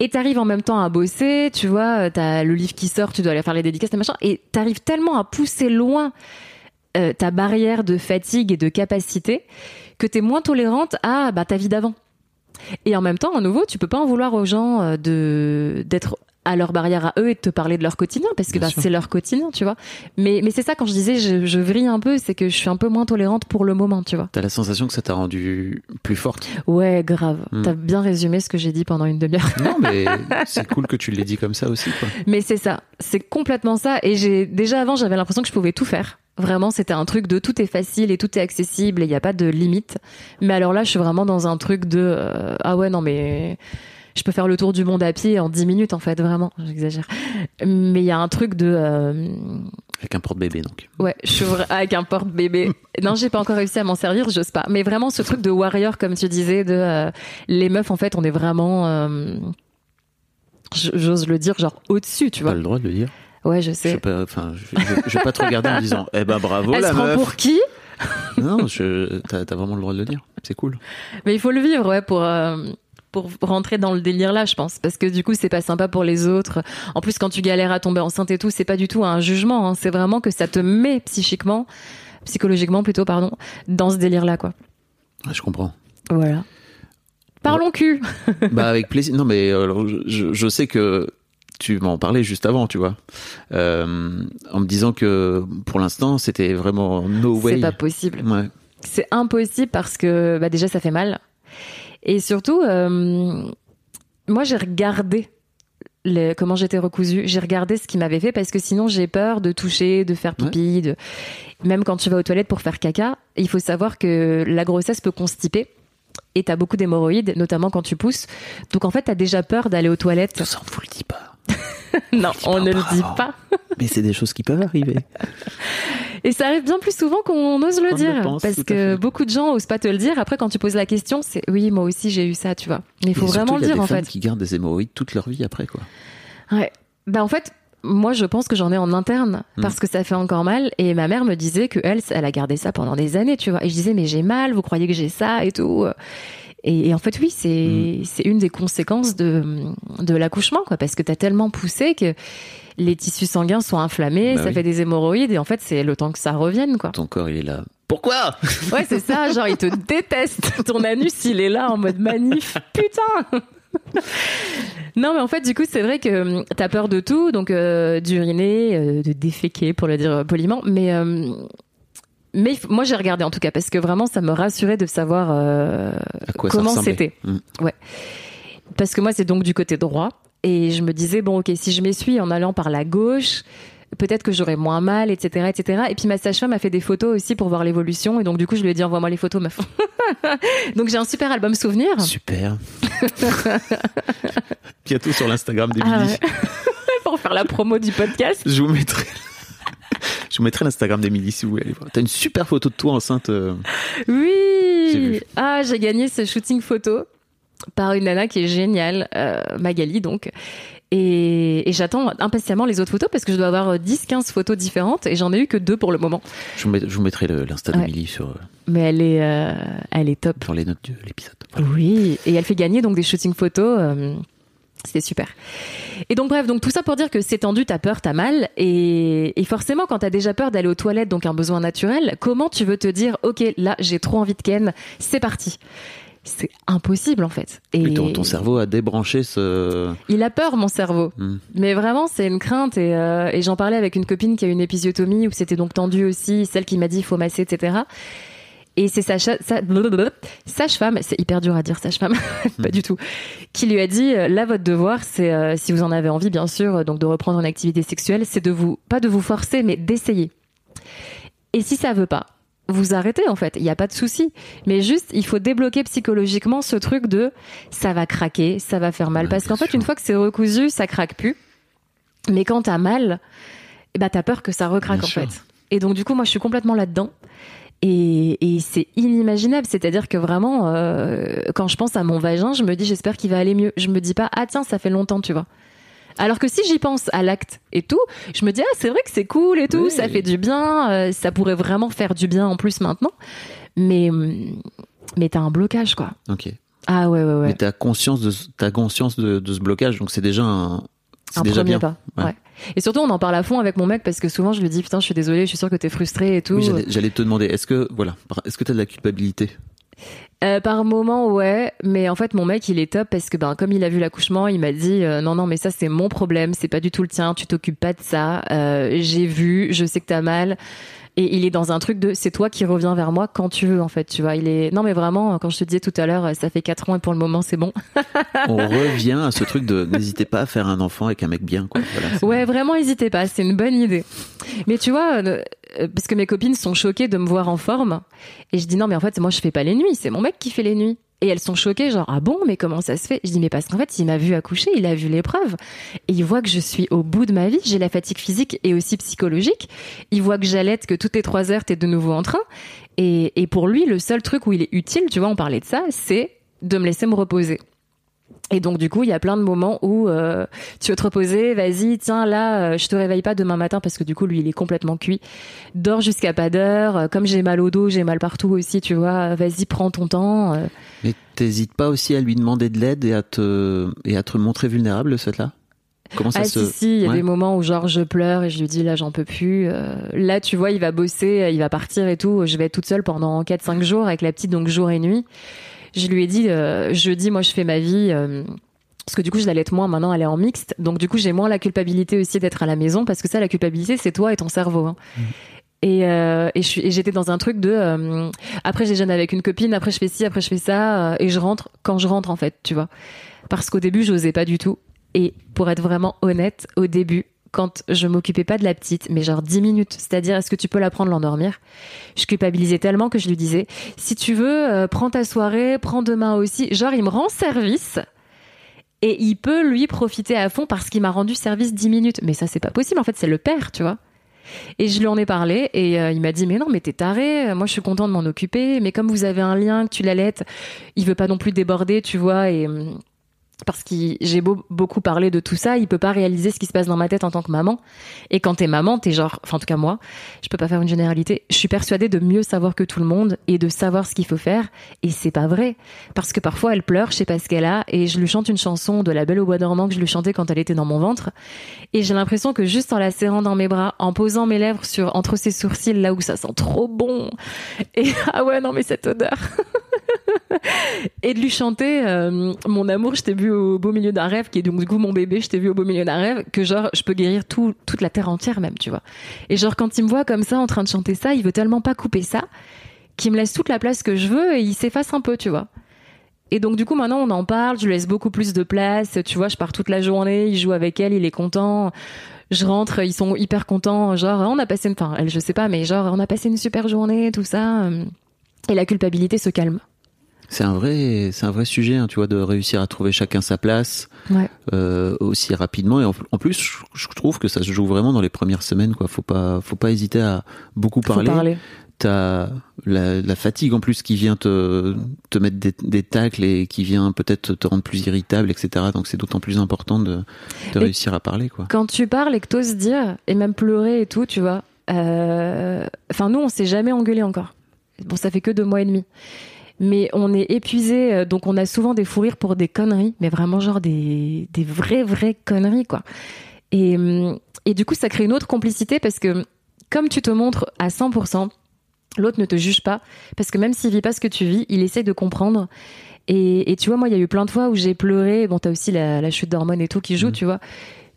Et t'arrives en même temps à bosser, tu vois, t'as le livre qui sort, tu dois aller faire les dédicaces et machin, et t'arrives tellement à pousser loin euh, ta barrière de fatigue et de capacité que t'es moins tolérante à bah, ta vie d'avant. Et en même temps, à nouveau, tu peux pas en vouloir aux gens euh, de d'être à leur barrière à eux et de te parler de leur quotidien parce que bah, c'est leur quotidien, tu vois. Mais mais c'est ça quand je disais je, je vrille un peu, c'est que je suis un peu moins tolérante pour le moment, tu vois. T'as la sensation que ça t'a rendu plus forte? Ouais, grave. Hmm. T'as bien résumé ce que j'ai dit pendant une demi-heure. Non, mais c'est cool que tu l'aies dit comme ça aussi, quoi. Mais c'est ça, c'est complètement ça. Et j'ai déjà avant, j'avais l'impression que je pouvais tout faire. Vraiment, c'était un truc de tout est facile et tout est accessible et il n'y a pas de limite. Mais alors là, je suis vraiment dans un truc de euh, ah ouais non mais je peux faire le tour du monde à pied en 10 minutes en fait, vraiment, j'exagère. Mais il y a un truc de euh, Avec un porte-bébé, donc. ouais, je suis avec un porte-bébé. Non, j'ai pas encore réussi à m'en servir, j'ose pas. Mais vraiment ce truc de warrior comme tu disais de euh, les meufs en fait, on est vraiment j'ose le dire genre au-dessus, tu vois. le droit de le dire. Ouais, je Je sais. vais pas, enfin, je, je- je vais pas te regarder en disant, eh ben bravo Elle la se prend meuf. pour qui? Non, je, t'as, t'as vraiment le droit de le dire. C'est cool. Mais il faut le vivre, ouais, pour euh, pour rentrer dans le délire là, je pense, parce que du coup, c'est pas sympa pour les autres. En plus, quand tu galères à tomber enceinte et tout, c'est pas du tout un jugement. hein. C'est vraiment que ça te met psychiquement, psychologiquement plutôt, pardon, dans ce délire là, quoi. Je comprends. Voilà. Parlons cul. bah avec plaisir. Non, mais euh, alors, je- je, je sais que tu m'en parlais juste avant, tu vois, Euh, en me disant que pour l'instant c'était vraiment no way. C'est pas possible. Ouais. C'est impossible parce que bah déjà ça fait mal. Et surtout, euh, moi j'ai regardé comment j'étais recousue. J'ai regardé ce qu'il m'avait fait parce que sinon j'ai peur de toucher, de faire pipi. De... Même quand tu vas aux toilettes pour faire caca, il faut savoir que la grossesse peut constiper. et t'as beaucoup d'hémorroïdes, notamment quand tu pousses. Donc en fait, t'as déjà peur d'aller aux toilettes. Ça, on vous le dit pas. non, on pas ne le dit pas. Mais c'est des choses qui peuvent arriver. Et ça arrive bien plus souvent qu'on ose le dire. le pense, parce que beaucoup de gens osent pas te le dire. Après, quand tu poses la question, c'est oui, moi aussi j'ai eu ça, tu vois. Mais il faut surtout, vraiment le il y a dire des en fait. qui gardent des hémorroïdes toute leur vie après, quoi. Ouais. Bah en fait, moi je pense que j'en ai en interne Hmm. parce que ça fait encore mal. Et ma mère me disait que elle, elle a gardé ça pendant des années, tu vois. Et je disais mais j'ai mal, vous croyez que j'ai ça et tout? Et, et en fait oui, Hmm. c'est une des conséquences de de l'accouchement quoi, parce que t'as tellement poussé que les tissus sanguins sont inflammés, Bah ça oui. fait des hémorroïdes et en fait c'est le temps que ça revienne quoi. Ton corps, il est là. Pourquoi? Ouais, c'est ça, genre il te déteste. Ton anus, il est là en mode manif. Putain Non, mais en fait, du coup, c'est vrai que hum, t'as peur de tout, donc euh, d'uriner, euh, de déféquer, pour le dire euh, poliment. Mais, euh, mais moi, j'ai regardé en tout cas, parce que vraiment, ça me rassurait de savoir euh, comment c'était. Mm. Ouais. Parce que moi, c'est donc du côté droit. Et je me disais, bon, ok, si je m'essuie en allant par la gauche, peut-être que j'aurais moins mal, etc., etc. Et puis ma sage-femme a fait des photos aussi pour voir l'évolution. Et donc, du coup, je lui ai dit, envoie-moi les photos, meuf. donc, j'ai un super album souvenir. Super. Bientôt sur l'Instagram d'Emilie. Ah pour faire la promo du podcast. Je vous mettrai. Je vous mettrai l'Instagram d'Emilie si vous voulez aller voir. T'as une super photo de toi enceinte. euh, Oui. Ah, j'ai gagné ce shooting photo par une nana qui est géniale, euh, Magali donc. Et, et j'attends impatiemment les autres photos parce que je dois avoir 10-15 photos différentes et j'en ai eu que deux pour le moment. Je vous, met- je vous mettrai l'Insta Ouais. d'Emilie sur, euh, Mais elle est, euh, elle est top. sur les notes de l'épisode. Voilà. Oui, et elle fait gagner donc des shootings photos. C'était super. Et donc bref, donc tout ça pour dire que c'est tendu, t'as peur, t'as mal, et, et forcément quand t'as déjà peur d'aller aux toilettes, donc un besoin naturel, comment tu veux te dire, ok, là j'ai trop envie de ken, c'est parti. C'est impossible en fait. Et ton, ton cerveau a débranché ce. il a peur mon cerveau, Hmm. mais vraiment c'est une crainte et, euh, et j'en parlais avec une copine qui a une épisiotomie où c'était donc tendu aussi, celle qui m'a dit il faut masser, etc. Et c'est sa sa- sage-femme, c'est hyper dur à dire sage-femme, pas du tout, qui lui a dit euh, là votre devoir c'est euh, si vous en avez envie bien sûr euh, donc de reprendre une activité sexuelle, c'est de vous pas de vous forcer mais d'essayer. Et si ça veut pas, vous arrêtez en fait, il n'y a pas de souci. Mais juste, il faut débloquer psychologiquement ce truc de ça va craquer, ça va faire mal. Ouais, Parce qu'en fait, une fois que c'est recousu, ça craque plus. Mais quand t'as mal, ben, t'as peur que ça recraque Bien en sûr. fait. Et donc du coup, moi, je suis complètement là-dedans. Et, et c'est inimaginable. C'est-à-dire que vraiment, euh, quand je pense à mon vagin, je me dis j'espère qu'il va aller mieux. Je me dis pas ah tiens ça fait longtemps tu vois. Alors que si j'y pense à l'acte et tout, je me dis ah c'est vrai que c'est cool et tout, Oui. ça fait du bien, euh, ça pourrait vraiment faire du bien en plus maintenant. Mais hum, mais t'as un blocage quoi. Ok. Ah ouais ouais ouais. Mais t'as conscience de, t'as conscience de, de ce blocage, donc c'est déjà un. Un déjà premier bien. pas. Ouais. Ouais. Et surtout, on en parle à fond avec mon mec parce que souvent, je lui dis putain, je suis désolée, je suis sûre que t'es frustrée et tout. Oui, j'allais te demander, est-ce que voilà, est-ce que t'as de la culpabilité? Euh, par moment, ouais, mais en fait, mon mec, il est top parce que ben, comme il a vu l'accouchement, il m'a dit euh, non, non, mais ça c'est mon problème, c'est pas du tout le tien, tu t'occupes pas de ça. Euh, J'ai vu, je sais que t'as mal. Et il est dans un truc de c'est toi qui reviens vers moi quand tu veux en fait, tu vois. Il est non mais vraiment quand je te disais tout à l'heure, ça fait quatre ans et pour le moment c'est bon. On revient à ce truc de n'hésitez pas à faire un enfant avec un mec bien, quoi. Voilà, Ouais, vraiment, n'hésitez pas, c'est une bonne idée. Mais tu vois, euh, euh, parce que mes copines sont choquées de me voir en forme, et je dis non, mais en fait, moi, je fais pas les nuits, c'est mon mec qui fait les nuits. Et elles sont choquées, genre, ah bon, mais comment ça se fait? Je dis, mais parce qu'en fait, il m'a vu accoucher, il a vu l'épreuve, et il voit que je suis au bout de ma vie, j'ai la fatigue physique et aussi psychologique. Il voit que j'allaite, que toutes les trois heures, t'es de nouveau en train. Et, et pour lui, le seul truc où il est utile, tu vois, on parlait de ça, c'est de me laisser me reposer. Et donc du coup, il y a plein de moments où euh, tu veux te reposer, vas-y, tiens là, euh, je te réveille pas demain matin parce que du coup lui il est complètement cuit. Dors jusqu'à pas d'heure. Euh, Comme j'ai mal au dos, j'ai mal partout aussi, tu vois. Vas-y, prends ton temps. Euh, Mais t'hésites pas aussi à lui demander de l'aide et à te et à te montrer vulnérable de cette là Comment ça ah se si si, il y a Ouais. des moments où genre je pleure et je lui dis là j'en peux plus. Euh, là tu vois, il va bosser, il va partir et tout. Je vais être toute seule pendant 4-5 jours avec la petite donc jour et nuit. Je lui ai dit euh, jeudi moi je fais ma vie. euh, parce que du coup, je l'allaite moins. Maintenant, elle est en mixte. Donc, du coup, j'ai moins la culpabilité aussi d'être à la maison. Parce que ça, la culpabilité, c'est toi et ton cerveau. hein. Et, euh, et je suis- et j'étais dans un truc de. euh, après, je déjeune avec une copine. Après, je fais ci. Après, je fais ça. euh, et je rentre quand je rentre, en fait, tu vois. Parce qu'au début, j'osais pas du tout. Et pour être vraiment honnête, au début, quand je m'occupais pas de la petite, mais genre 10 minutes. C'est-à-dire, est-ce que tu peux la prendre l'endormir? Je culpabilisais tellement que je lui disais, si tu veux, euh, prends ta soirée, prends demain aussi. Genre, il me rend service. Et il peut lui profiter à fond parce qu'il m'a rendu service 10 minutes. Mais ça, c'est pas possible. En fait, c'est le père, tu vois. Et je lui en ai parlé et euh, il m'a dit mais non mais t'es taré, moi je suis content de m'en occuper, mais comme vous avez un lien, que tu l'allaites, il veut pas non plus déborder, tu vois, et parce que j'ai beau, beaucoup parlé de tout ça, il peut pas réaliser ce qui se passe dans ma tête en tant que maman. Et quand t'es maman, t'es genre, enfin en tout cas moi, je peux pas faire une généralité. Je suis persuadée de mieux savoir que tout le monde et de savoir ce qu'il faut faire. Et c'est pas vrai, parce que parfois elle pleure, je sais pas ce qu'elle a, et je lui chante une chanson de La Belle au bois dormant que je lui chantais quand elle était dans mon ventre. Et j'ai l'impression que juste en la serrant dans mes bras, en posant mes lèvres sur entre ses sourcils là où ça sent trop bon, et ah ouais non mais cette odeur. et de lui chanter euh, mon amour, je t'ai au beau milieu d'un rêve, qui est du coup mon bébé, je t'ai vu au beau milieu d'un rêve, que genre je peux guérir tout, toute la terre entière même, tu vois. Et genre quand il me voit comme ça en train de chanter ça, il veut tellement pas couper ça, qu'il me laisse toute la place que je veux et il s'efface un peu, tu vois. Et donc du coup maintenant on en parle, je lui laisse beaucoup plus de place, tu vois, je pars toute la journée, il joue avec elle, il est content. Je rentre, ils sont hyper contents, genre on a passé une enfin elle je sais pas mais genre on a passé une super journée, tout ça et la culpabilité se calme. C'est un vrai, c'est un vrai sujet, hein, tu vois, de réussir à trouver chacun sa place Ouais. euh, aussi rapidement. Et en, en plus, je, trouve que ça se joue vraiment dans les premières semaines, quoi. Faut pas, faut pas hésiter à beaucoup Faut parler. parler. T'as la, la fatigue en plus qui vient te, te mettre des, des tacles et qui vient peut-être te rendre plus irritable, etc. Donc c'est d'autant plus important de, réussir à parler, quoi. Quand tu parles et que t'oses dire, et même pleurer et tout, tu vois. euh, Enfin, nous, on s'est jamais engueulé encore. Bon, ça fait que deux mois et demi. Mais on est épuisé, euh, donc on a souvent des fous rires pour des conneries, mais vraiment genre des, des vraies, vraies conneries, quoi. Et, hum, et du coup, ça crée une autre complicité parce que comme tu te montres à 100%, l'autre ne te juge pas. Parce que même s'il vit pas ce que tu vis, il essaye de comprendre. Et, et tu vois, moi, il y a eu plein de fois où j'ai pleuré. Bon, t'as aussi la, la chute d'hormones et tout qui joue, tu vois.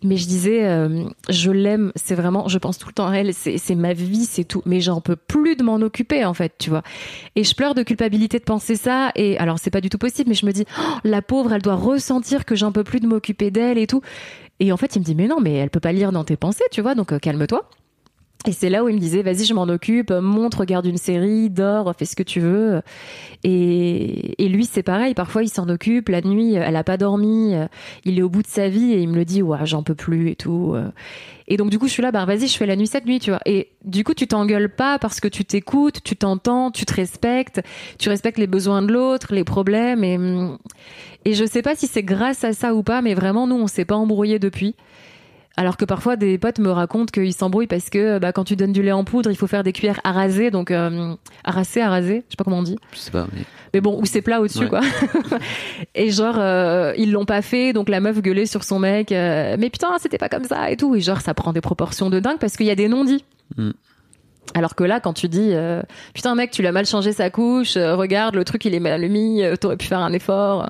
Mais je disais, euh, je l'aime, c'est vraiment, je pense tout le temps à elle, c'est ma vie, c'est tout. Mais j'en peux plus de m'en occuper, en fait, tu vois. Et je pleure de culpabilité de penser ça. Et alors, c'est pas du tout possible, mais je me dis, oh, la pauvre, elle doit ressentir que j'en peux plus de m'occuper d'elle et tout. Et en fait, il me dit, mais non, mais elle peut pas lire dans tes pensées, tu vois, donc euh, calme-toi. Et c'est là où il me disait, vas-y, je m'en occupe, montre, regarde une série, dors, fais ce que tu veux. Et, et lui, c'est pareil, parfois il s'en occupe, la nuit, elle a pas dormi, il est au bout de sa vie et il me le dit, ouais, j'en peux plus et tout. Et donc, du coup, je suis là, bah, vas-y, je fais la nuit cette nuit, tu vois. Et du coup, tu t'engueules pas parce que tu t'écoutes, tu t'entends, tu te respectes, tu respectes les besoins de l'autre, les problèmes. Et, et je sais pas si c'est grâce à ça ou pas, mais vraiment, nous, on s'est pas embrouillé depuis. Alors que parfois des potes me racontent qu'ils s'embrouillent parce que bah, quand tu donnes du lait en poudre, il faut faire des cuillères à raser, donc euh, à raser, à raser, je sais pas comment on dit. Je sais pas, mais Mais bon, ou c'est plat au-dessus, Ouais. quoi. et genre, euh, ils l'ont pas fait, donc la meuf gueulait sur son mec, euh, mais putain, c'était pas comme ça et tout. Et genre, ça prend des proportions de dingue parce qu'il y a des non-dits. Mm. Alors que là, quand tu dis, euh, putain, mec, tu l'as mal changé sa couche, euh, regarde, le truc, il est mal mis, euh, t'aurais pu faire un effort.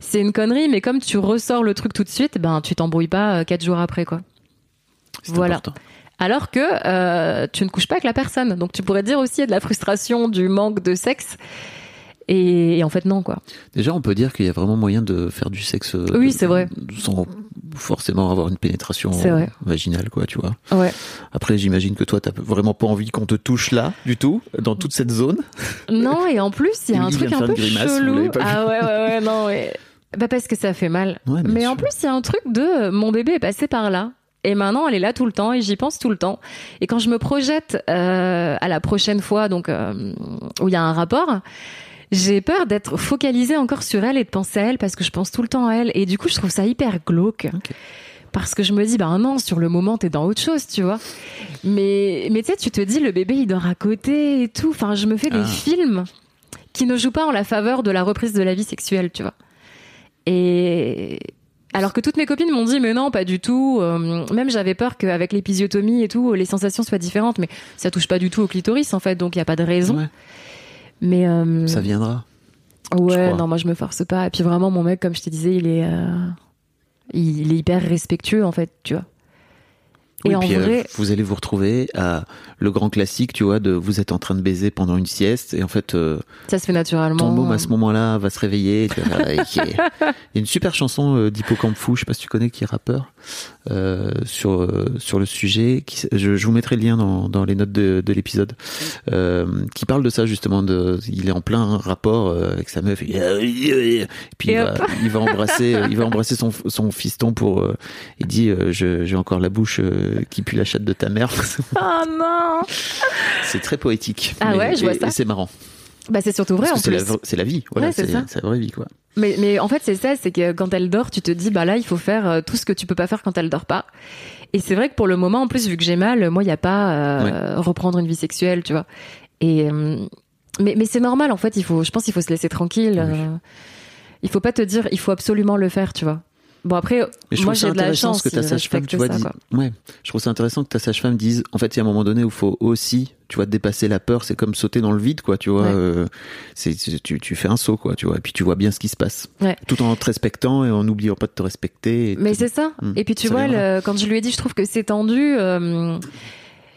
C'est une connerie, mais comme tu ressors le truc tout de suite, ben, tu t'embrouilles pas euh, quatre jours après, quoi. Voilà. important. Alors que euh, tu ne couches pas avec la personne. Donc tu pourrais dire aussi il y a de la frustration, du manque de sexe. Et, et en fait, non, quoi. Déjà, on peut dire qu'il y a vraiment moyen de faire du sexe. euh, Oui, c'est vrai. Sans forcément avoir une pénétration vaginale, quoi, tu vois. Ouais. Après, j'imagine que toi, t'as vraiment pas envie qu'on te touche là, du tout, dans toute cette zone. Non, et en plus, il y a un truc un peu grimace, chelou. Ah ouais, ouais, ouais, non, ouais. Bah parce que ça fait mal. Ouais, Mais sûr. en plus, il y a un truc de euh, mon bébé est passé par là. Et maintenant, elle est là tout le temps et j'y pense tout le temps. Et quand je me projette euh, à la prochaine fois, donc euh, où il y a un rapport, j'ai peur d'être focalisée encore sur elle et de penser à elle parce que je pense tout le temps à elle. Et du coup, je trouve ça hyper glauque. Parce que je me dis, bah non, sur le moment, t'es dans autre chose, tu vois. Mais, mais tu sais, tu te dis, le bébé, il dort à côté et tout. Enfin, je me fais des Ah. films qui ne jouent pas en la faveur de la reprise de la vie sexuelle, tu vois. Et alors que toutes mes copines m'ont dit, mais non, pas du tout. Euh, même j'avais peur qu'avec l'épisiotomie et tout, les sensations soient différentes. Mais ça touche pas du tout au clitoris, en fait, donc il y a pas de raison. Ouais, Mais euh, ça viendra. Ouais, non, moi je me force pas. Et puis vraiment, mon mec, comme je te disais, il est, euh, il est hyper respectueux en fait, tu vois. Et Oui, puis, euh, vrai, vous allez vous retrouver à le grand classique, tu vois, de vous êtes en train de baiser pendant une sieste et en fait, euh, ça se fait naturellement. ton môme à ce moment-là va se réveiller. Il y a une super chanson euh, d'Hippocampe Fou, je sais pas si tu connais, qui est rappeur, euh, sur, euh, sur le sujet. Qui, je, je vous mettrai le lien dans, dans les notes de, de l'épisode, euh, qui parle de ça justement. De, il est en plein rapport euh, avec sa meuf. Et, et puis Et il va, il va embrasser, euh, il va embrasser son, son fiston pour. euh, il dit, euh, j'ai encore la bouche euh, qui pue la chatte de ta mère. Ah non c'est très poétique. Ah ouais, je vois ça. c'est marrant. Bah c'est surtout vrai Parce en que c'est la, plus. c'est la vie. Voilà, Ouais, c'est la vraie vie, quoi. Mais, mais en fait, c'est ça, c'est que quand elle dort, tu te dis, bah là, il faut faire euh, tout ce que tu peux pas faire quand elle dort pas. Et c'est vrai que pour le moment, en plus, vu que j'ai mal, moi, il n'y a pas euh, reprendre une vie sexuelle, tu vois. Et euh, mais, mais c'est normal, en fait. Il faut, je pense, qu'il faut se laisser tranquille. Oui. euh, il faut pas te dire, il faut absolument le faire, tu vois. Bon après, Mais je moi j'ai de la chance. ce que ta sage-femme, tu vois, ça. Ouais, je trouve ça intéressant que ta sage-femme dise. En fait, il y a un moment donné où il faut aussi, tu vois, dépasser la peur. C'est comme sauter dans le vide, quoi. Tu vois, Ouais. euh, c'est tu, tu fais un saut, quoi. Tu vois, et puis tu vois bien ce qui se passe, Ouais. tout en te respectant et en n'oubliant pas de te respecter. et Mais c'est ça. Mm. Et puis tu vois, le- quand je lui ai dit, je trouve que c'est tendu. euh,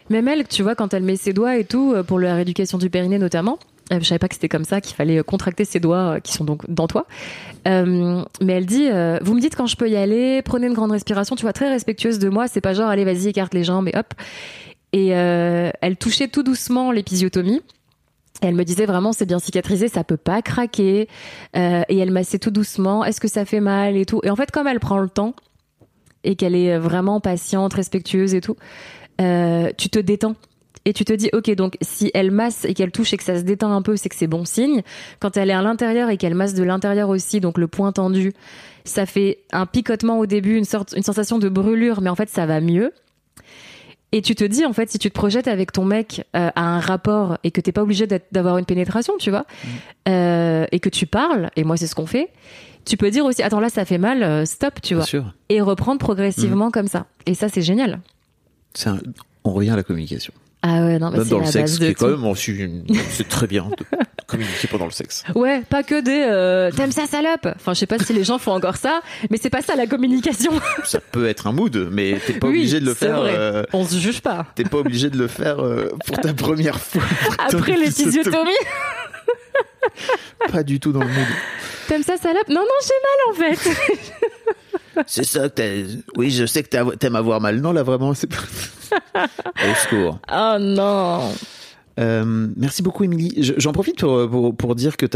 même elle, tu vois, quand elle met ses doigts et tout, euh, pour la rééducation du périnée notamment, je savais pas que c'était comme ça, qu'il fallait euh, contracter ses doigts euh, qui sont donc dans toi. Euh, mais elle dit, euh, vous me dites quand je peux y aller, prenez une grande respiration, tu vois, très respectueuse de moi, c'est pas genre, allez, vas-y, écarte les jambes et hop. Et euh, elle touchait tout doucement l'épisiotomie. Elle me disait vraiment c'est bien cicatrisé, ça peut pas craquer. Euh, et elle massait tout doucement. Est-ce que ça fait mal et tout. Et en fait, comme elle prend le temps et qu'elle est vraiment patiente, respectueuse et tout, euh, tu te détends. Et tu te dis, ok, donc si elle masse et qu'elle touche et que ça se détend un peu, c'est que c'est bon signe. Quand elle est à l'intérieur et qu'elle masse de l'intérieur aussi, donc le point tendu, ça fait un picotement au début, une sorte, une sensation de brûlure, mais en fait ça va mieux. Et tu te dis, en fait, si tu te projettes avec ton mec euh, à un rapport et que t'es pas obligé d'avoir une pénétration, tu vois, euh, et que tu parles, et moi c'est ce qu'on fait, tu peux dire aussi, attends là ça fait mal, euh, stop, tu Bien vois, sûr. et reprendre progressivement Mm. comme ça. Et ça c'est génial. Un- On revient à la communication. Ah ouais, non, mais c'est dans la le sexe, base qui est quand tout. même aussi une- c'est très bien de communiquer pendant le sexe. Ouais, pas que des euh, t'aimes ça salope? Enfin, je sais pas si les gens font encore ça, mais c'est pas ça la communication. Ça peut être un mood, mais t'es pas Oui, obligé de le c'est faire. vrai. euh, On se juge pas. T'es pas obligé de le faire euh, pour ta première fois. Après épisiotomie. l'épisiotomie, Pas du tout dans le mood. t'aimes ça salope? Non, non, j'ai mal en fait. C'est ça que Oui, je sais que t'aimes avoir mal. Non, là, vraiment, c'est pas. Au secours. Oh non. Euh, merci beaucoup, Émilie. Je- J'en profite pour, pour, pour dire que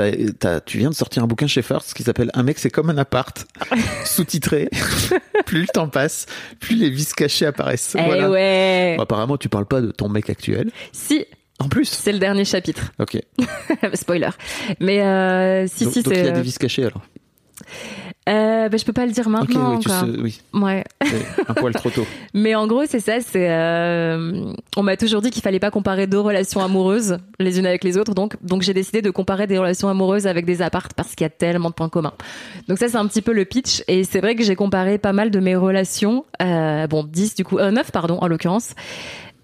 tu viens de sortir un bouquin chez First qui s'appelle Un mec, c'est comme un appart, sous-titré. plus le temps passe, plus les vis cachées apparaissent. Eh Voilà. ouais. Bon, apparemment, tu parles pas de ton mec actuel. Si, En plus. c'est le dernier chapitre. Ok. Spoiler. Mais euh, si, donc, si, donc il y c'est. a des vis cachées alors. Euh, bah, je peux pas le dire maintenant oui, tu encore. sais, oui, Ouais. c'est un poil trop tôt. Mais en gros, c'est ça. C'est euh, on m'a toujours dit qu'il fallait pas comparer deux relations amoureuses les unes avec les autres. Donc, donc j'ai décidé de comparer des relations amoureuses avec des appartes parce qu'il y a tellement de points communs. Donc ça, c'est un petit peu le pitch. Et c'est vrai que j'ai comparé pas mal de mes relations, euh, bon 10 du coup, euh, 9 pardon en l'occurrence,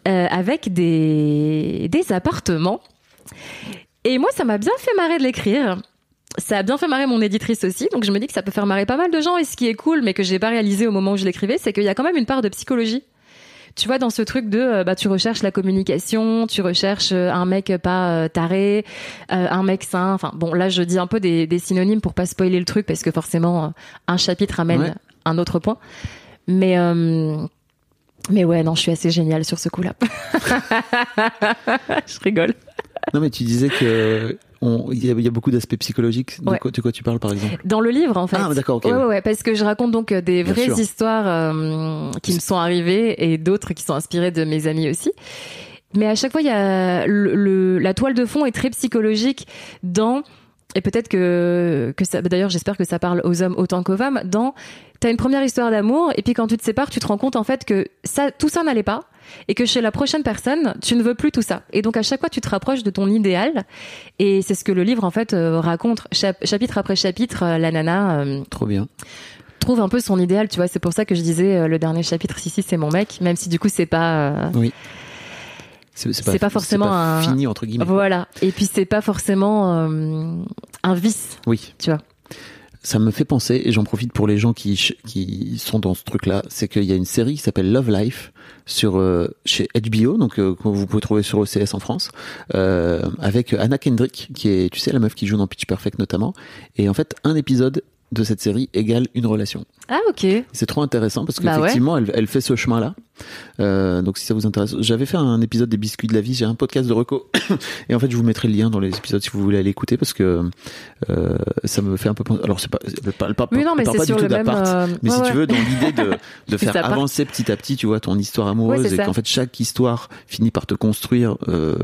euh, avec des des appartements. Et moi, ça m'a bien fait marrer de l'écrire. Ça a bien fait marrer mon éditrice aussi, donc je me dis que ça peut faire marrer pas mal de gens. Et ce qui est cool, mais que j'ai pas réalisé au moment où je l'écrivais, c'est qu'il y a quand même une part de psychologie. Tu vois, dans ce truc de, euh, bah, tu recherches la communication, tu recherches euh, un mec pas euh, taré, un mec sain. Enfin, bon, là, je dis un peu des, des synonymes pour pas spoiler le truc, parce que forcément, un chapitre amène Ouais. un autre point. Mais, euh, mais ouais, non, je suis assez géniale sur ce coup-là. je rigole. Non, mais tu disais que il y, a- il y a beaucoup d'aspects psychologiques. De, Ouais. quoi, de quoi tu parles, par exemple? Dans le livre, en fait. Ah, d'accord, ok. Ouais, ouais, ouais, parce que je raconte donc euh, des Bien vraies sûr. histoires euh, qui me sont arrivées et d'autres qui sont inspirées de mes amis aussi. Mais à chaque fois, il y a le, le- la toile de fond est très psychologique dans et peut-être que que ça. D'ailleurs, j'espère que ça parle aux hommes autant qu'aux femmes. Dans t'as une première histoire d'amour et puis quand tu te sépares, tu te rends compte en fait que ça, tout ça n'allait pas et que chez la prochaine personne, tu ne veux plus tout ça. Et donc à chaque fois, tu te rapproches de ton idéal et c'est ce que le livre en fait euh, raconte Chap- chapitre après chapitre. euh, la nana. euh, Trop bien. trouve un peu son idéal, tu vois. C'est pour ça que je disais euh, le dernier chapitre, si si c'est mon mec, même si du coup c'est pas euh, Oui. C'est C'est pas forcément pas un- fini, entre guillemets. voilà. Et puis c'est pas forcément euh, un vice, Oui. tu vois. ça me fait penser, et j'en profite pour les gens qui, qui sont dans ce truc-là, c'est qu'il y a une série qui s'appelle Love Life sur euh, chez HBO, donc euh, que vous pouvez trouver sur OCS en France, avec Anna Kendrick, qui est, tu sais, la meuf qui joue dans Pitch Perfect notamment. Et en fait, un épisode de cette série égale une relation. Ah, ok. C'est trop intéressant parce Bah ouais. qu'effectivement, elle, elle fait ce chemin-là. Euh, donc si ça vous intéresse, j'avais fait un épisode des biscuits de la vie, j'ai un podcast de reco et en fait je vous mettrai le lien dans les épisodes si vous voulez aller écouter parce que euh, ça me fait un peu penser. Alors c'est pas, parle pas, Oui, non, mais pas du sur tout le même. d'appart, euh, mais ouais, si ouais. tu veux dans l'idée de, de faire avancer petit à petit, tu vois, ton histoire amoureuse Ouais, et qu'en fait chaque histoire finit par te construire euh,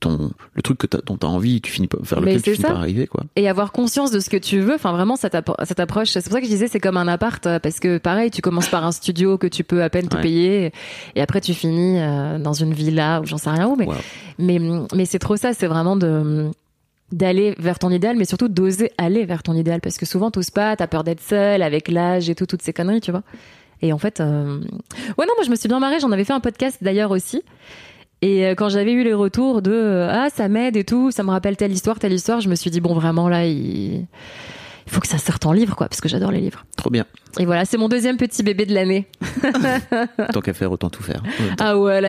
ton le truc que t'as, dont t'as envie, tu finis par vers Mais lequel tu finis ça. par arriver quoi. et avoir conscience de ce que tu veux. Enfin, vraiment, cette, cette approche. C'est pour ça que je disais, c'est comme un appart, euh, parce que pareil, tu commences par un studio que tu peux à peine te payer, et après tu finis euh, dans une villa ou j'en sais rien où. Mais, Wow. mais, mais c'est trop ça. C'est vraiment de d'aller vers ton idéal, mais surtout d'oser aller vers ton idéal, parce que souvent t'oses pas, t'as peur d'être seule avec l'âge et tout, toutes ces conneries, tu vois. Et en fait, euh... ouais, non, moi je me suis bien marrée. J'en avais fait un podcast d'ailleurs aussi. Et euh, quand j'avais eu les retours de euh, ah ça m'aide et tout, ça me rappelle telle histoire, telle histoire, je me suis dit bon vraiment là il, il faut que ça sorte en livre quoi, parce que j'adore les livres. Trop bien. Et voilà, c'est mon deuxième petit bébé de l'année. Tant qu'à faire, autant tout faire. Ah ouais, là,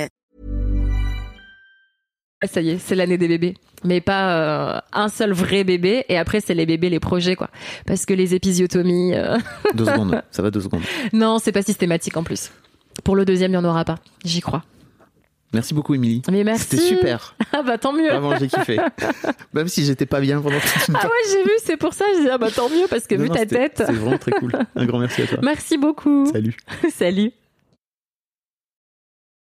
Ça y est, c'est l'année des bébés. Mais pas euh, un seul vrai bébé. Et après, c'est les bébés, les projets, quoi. Parce que les épisiotomies, euh, Deux secondes, ça va deux secondes. non, c'est pas systématique en plus. Pour le deuxième, il n'y en aura pas. J'y crois. Merci beaucoup, Émilie. Mais merci. C'était super. Ah bah tant mieux. Vraiment, j'ai kiffé. Même si j'étais pas bien pendant toute une Ah ouais, j'ai vu, c'est pour ça. Je dis ah bah tant mieux parce que Non, vu non, ta tête. C'est vraiment très cool. Un grand merci à toi. Merci beaucoup. Salut. Salut.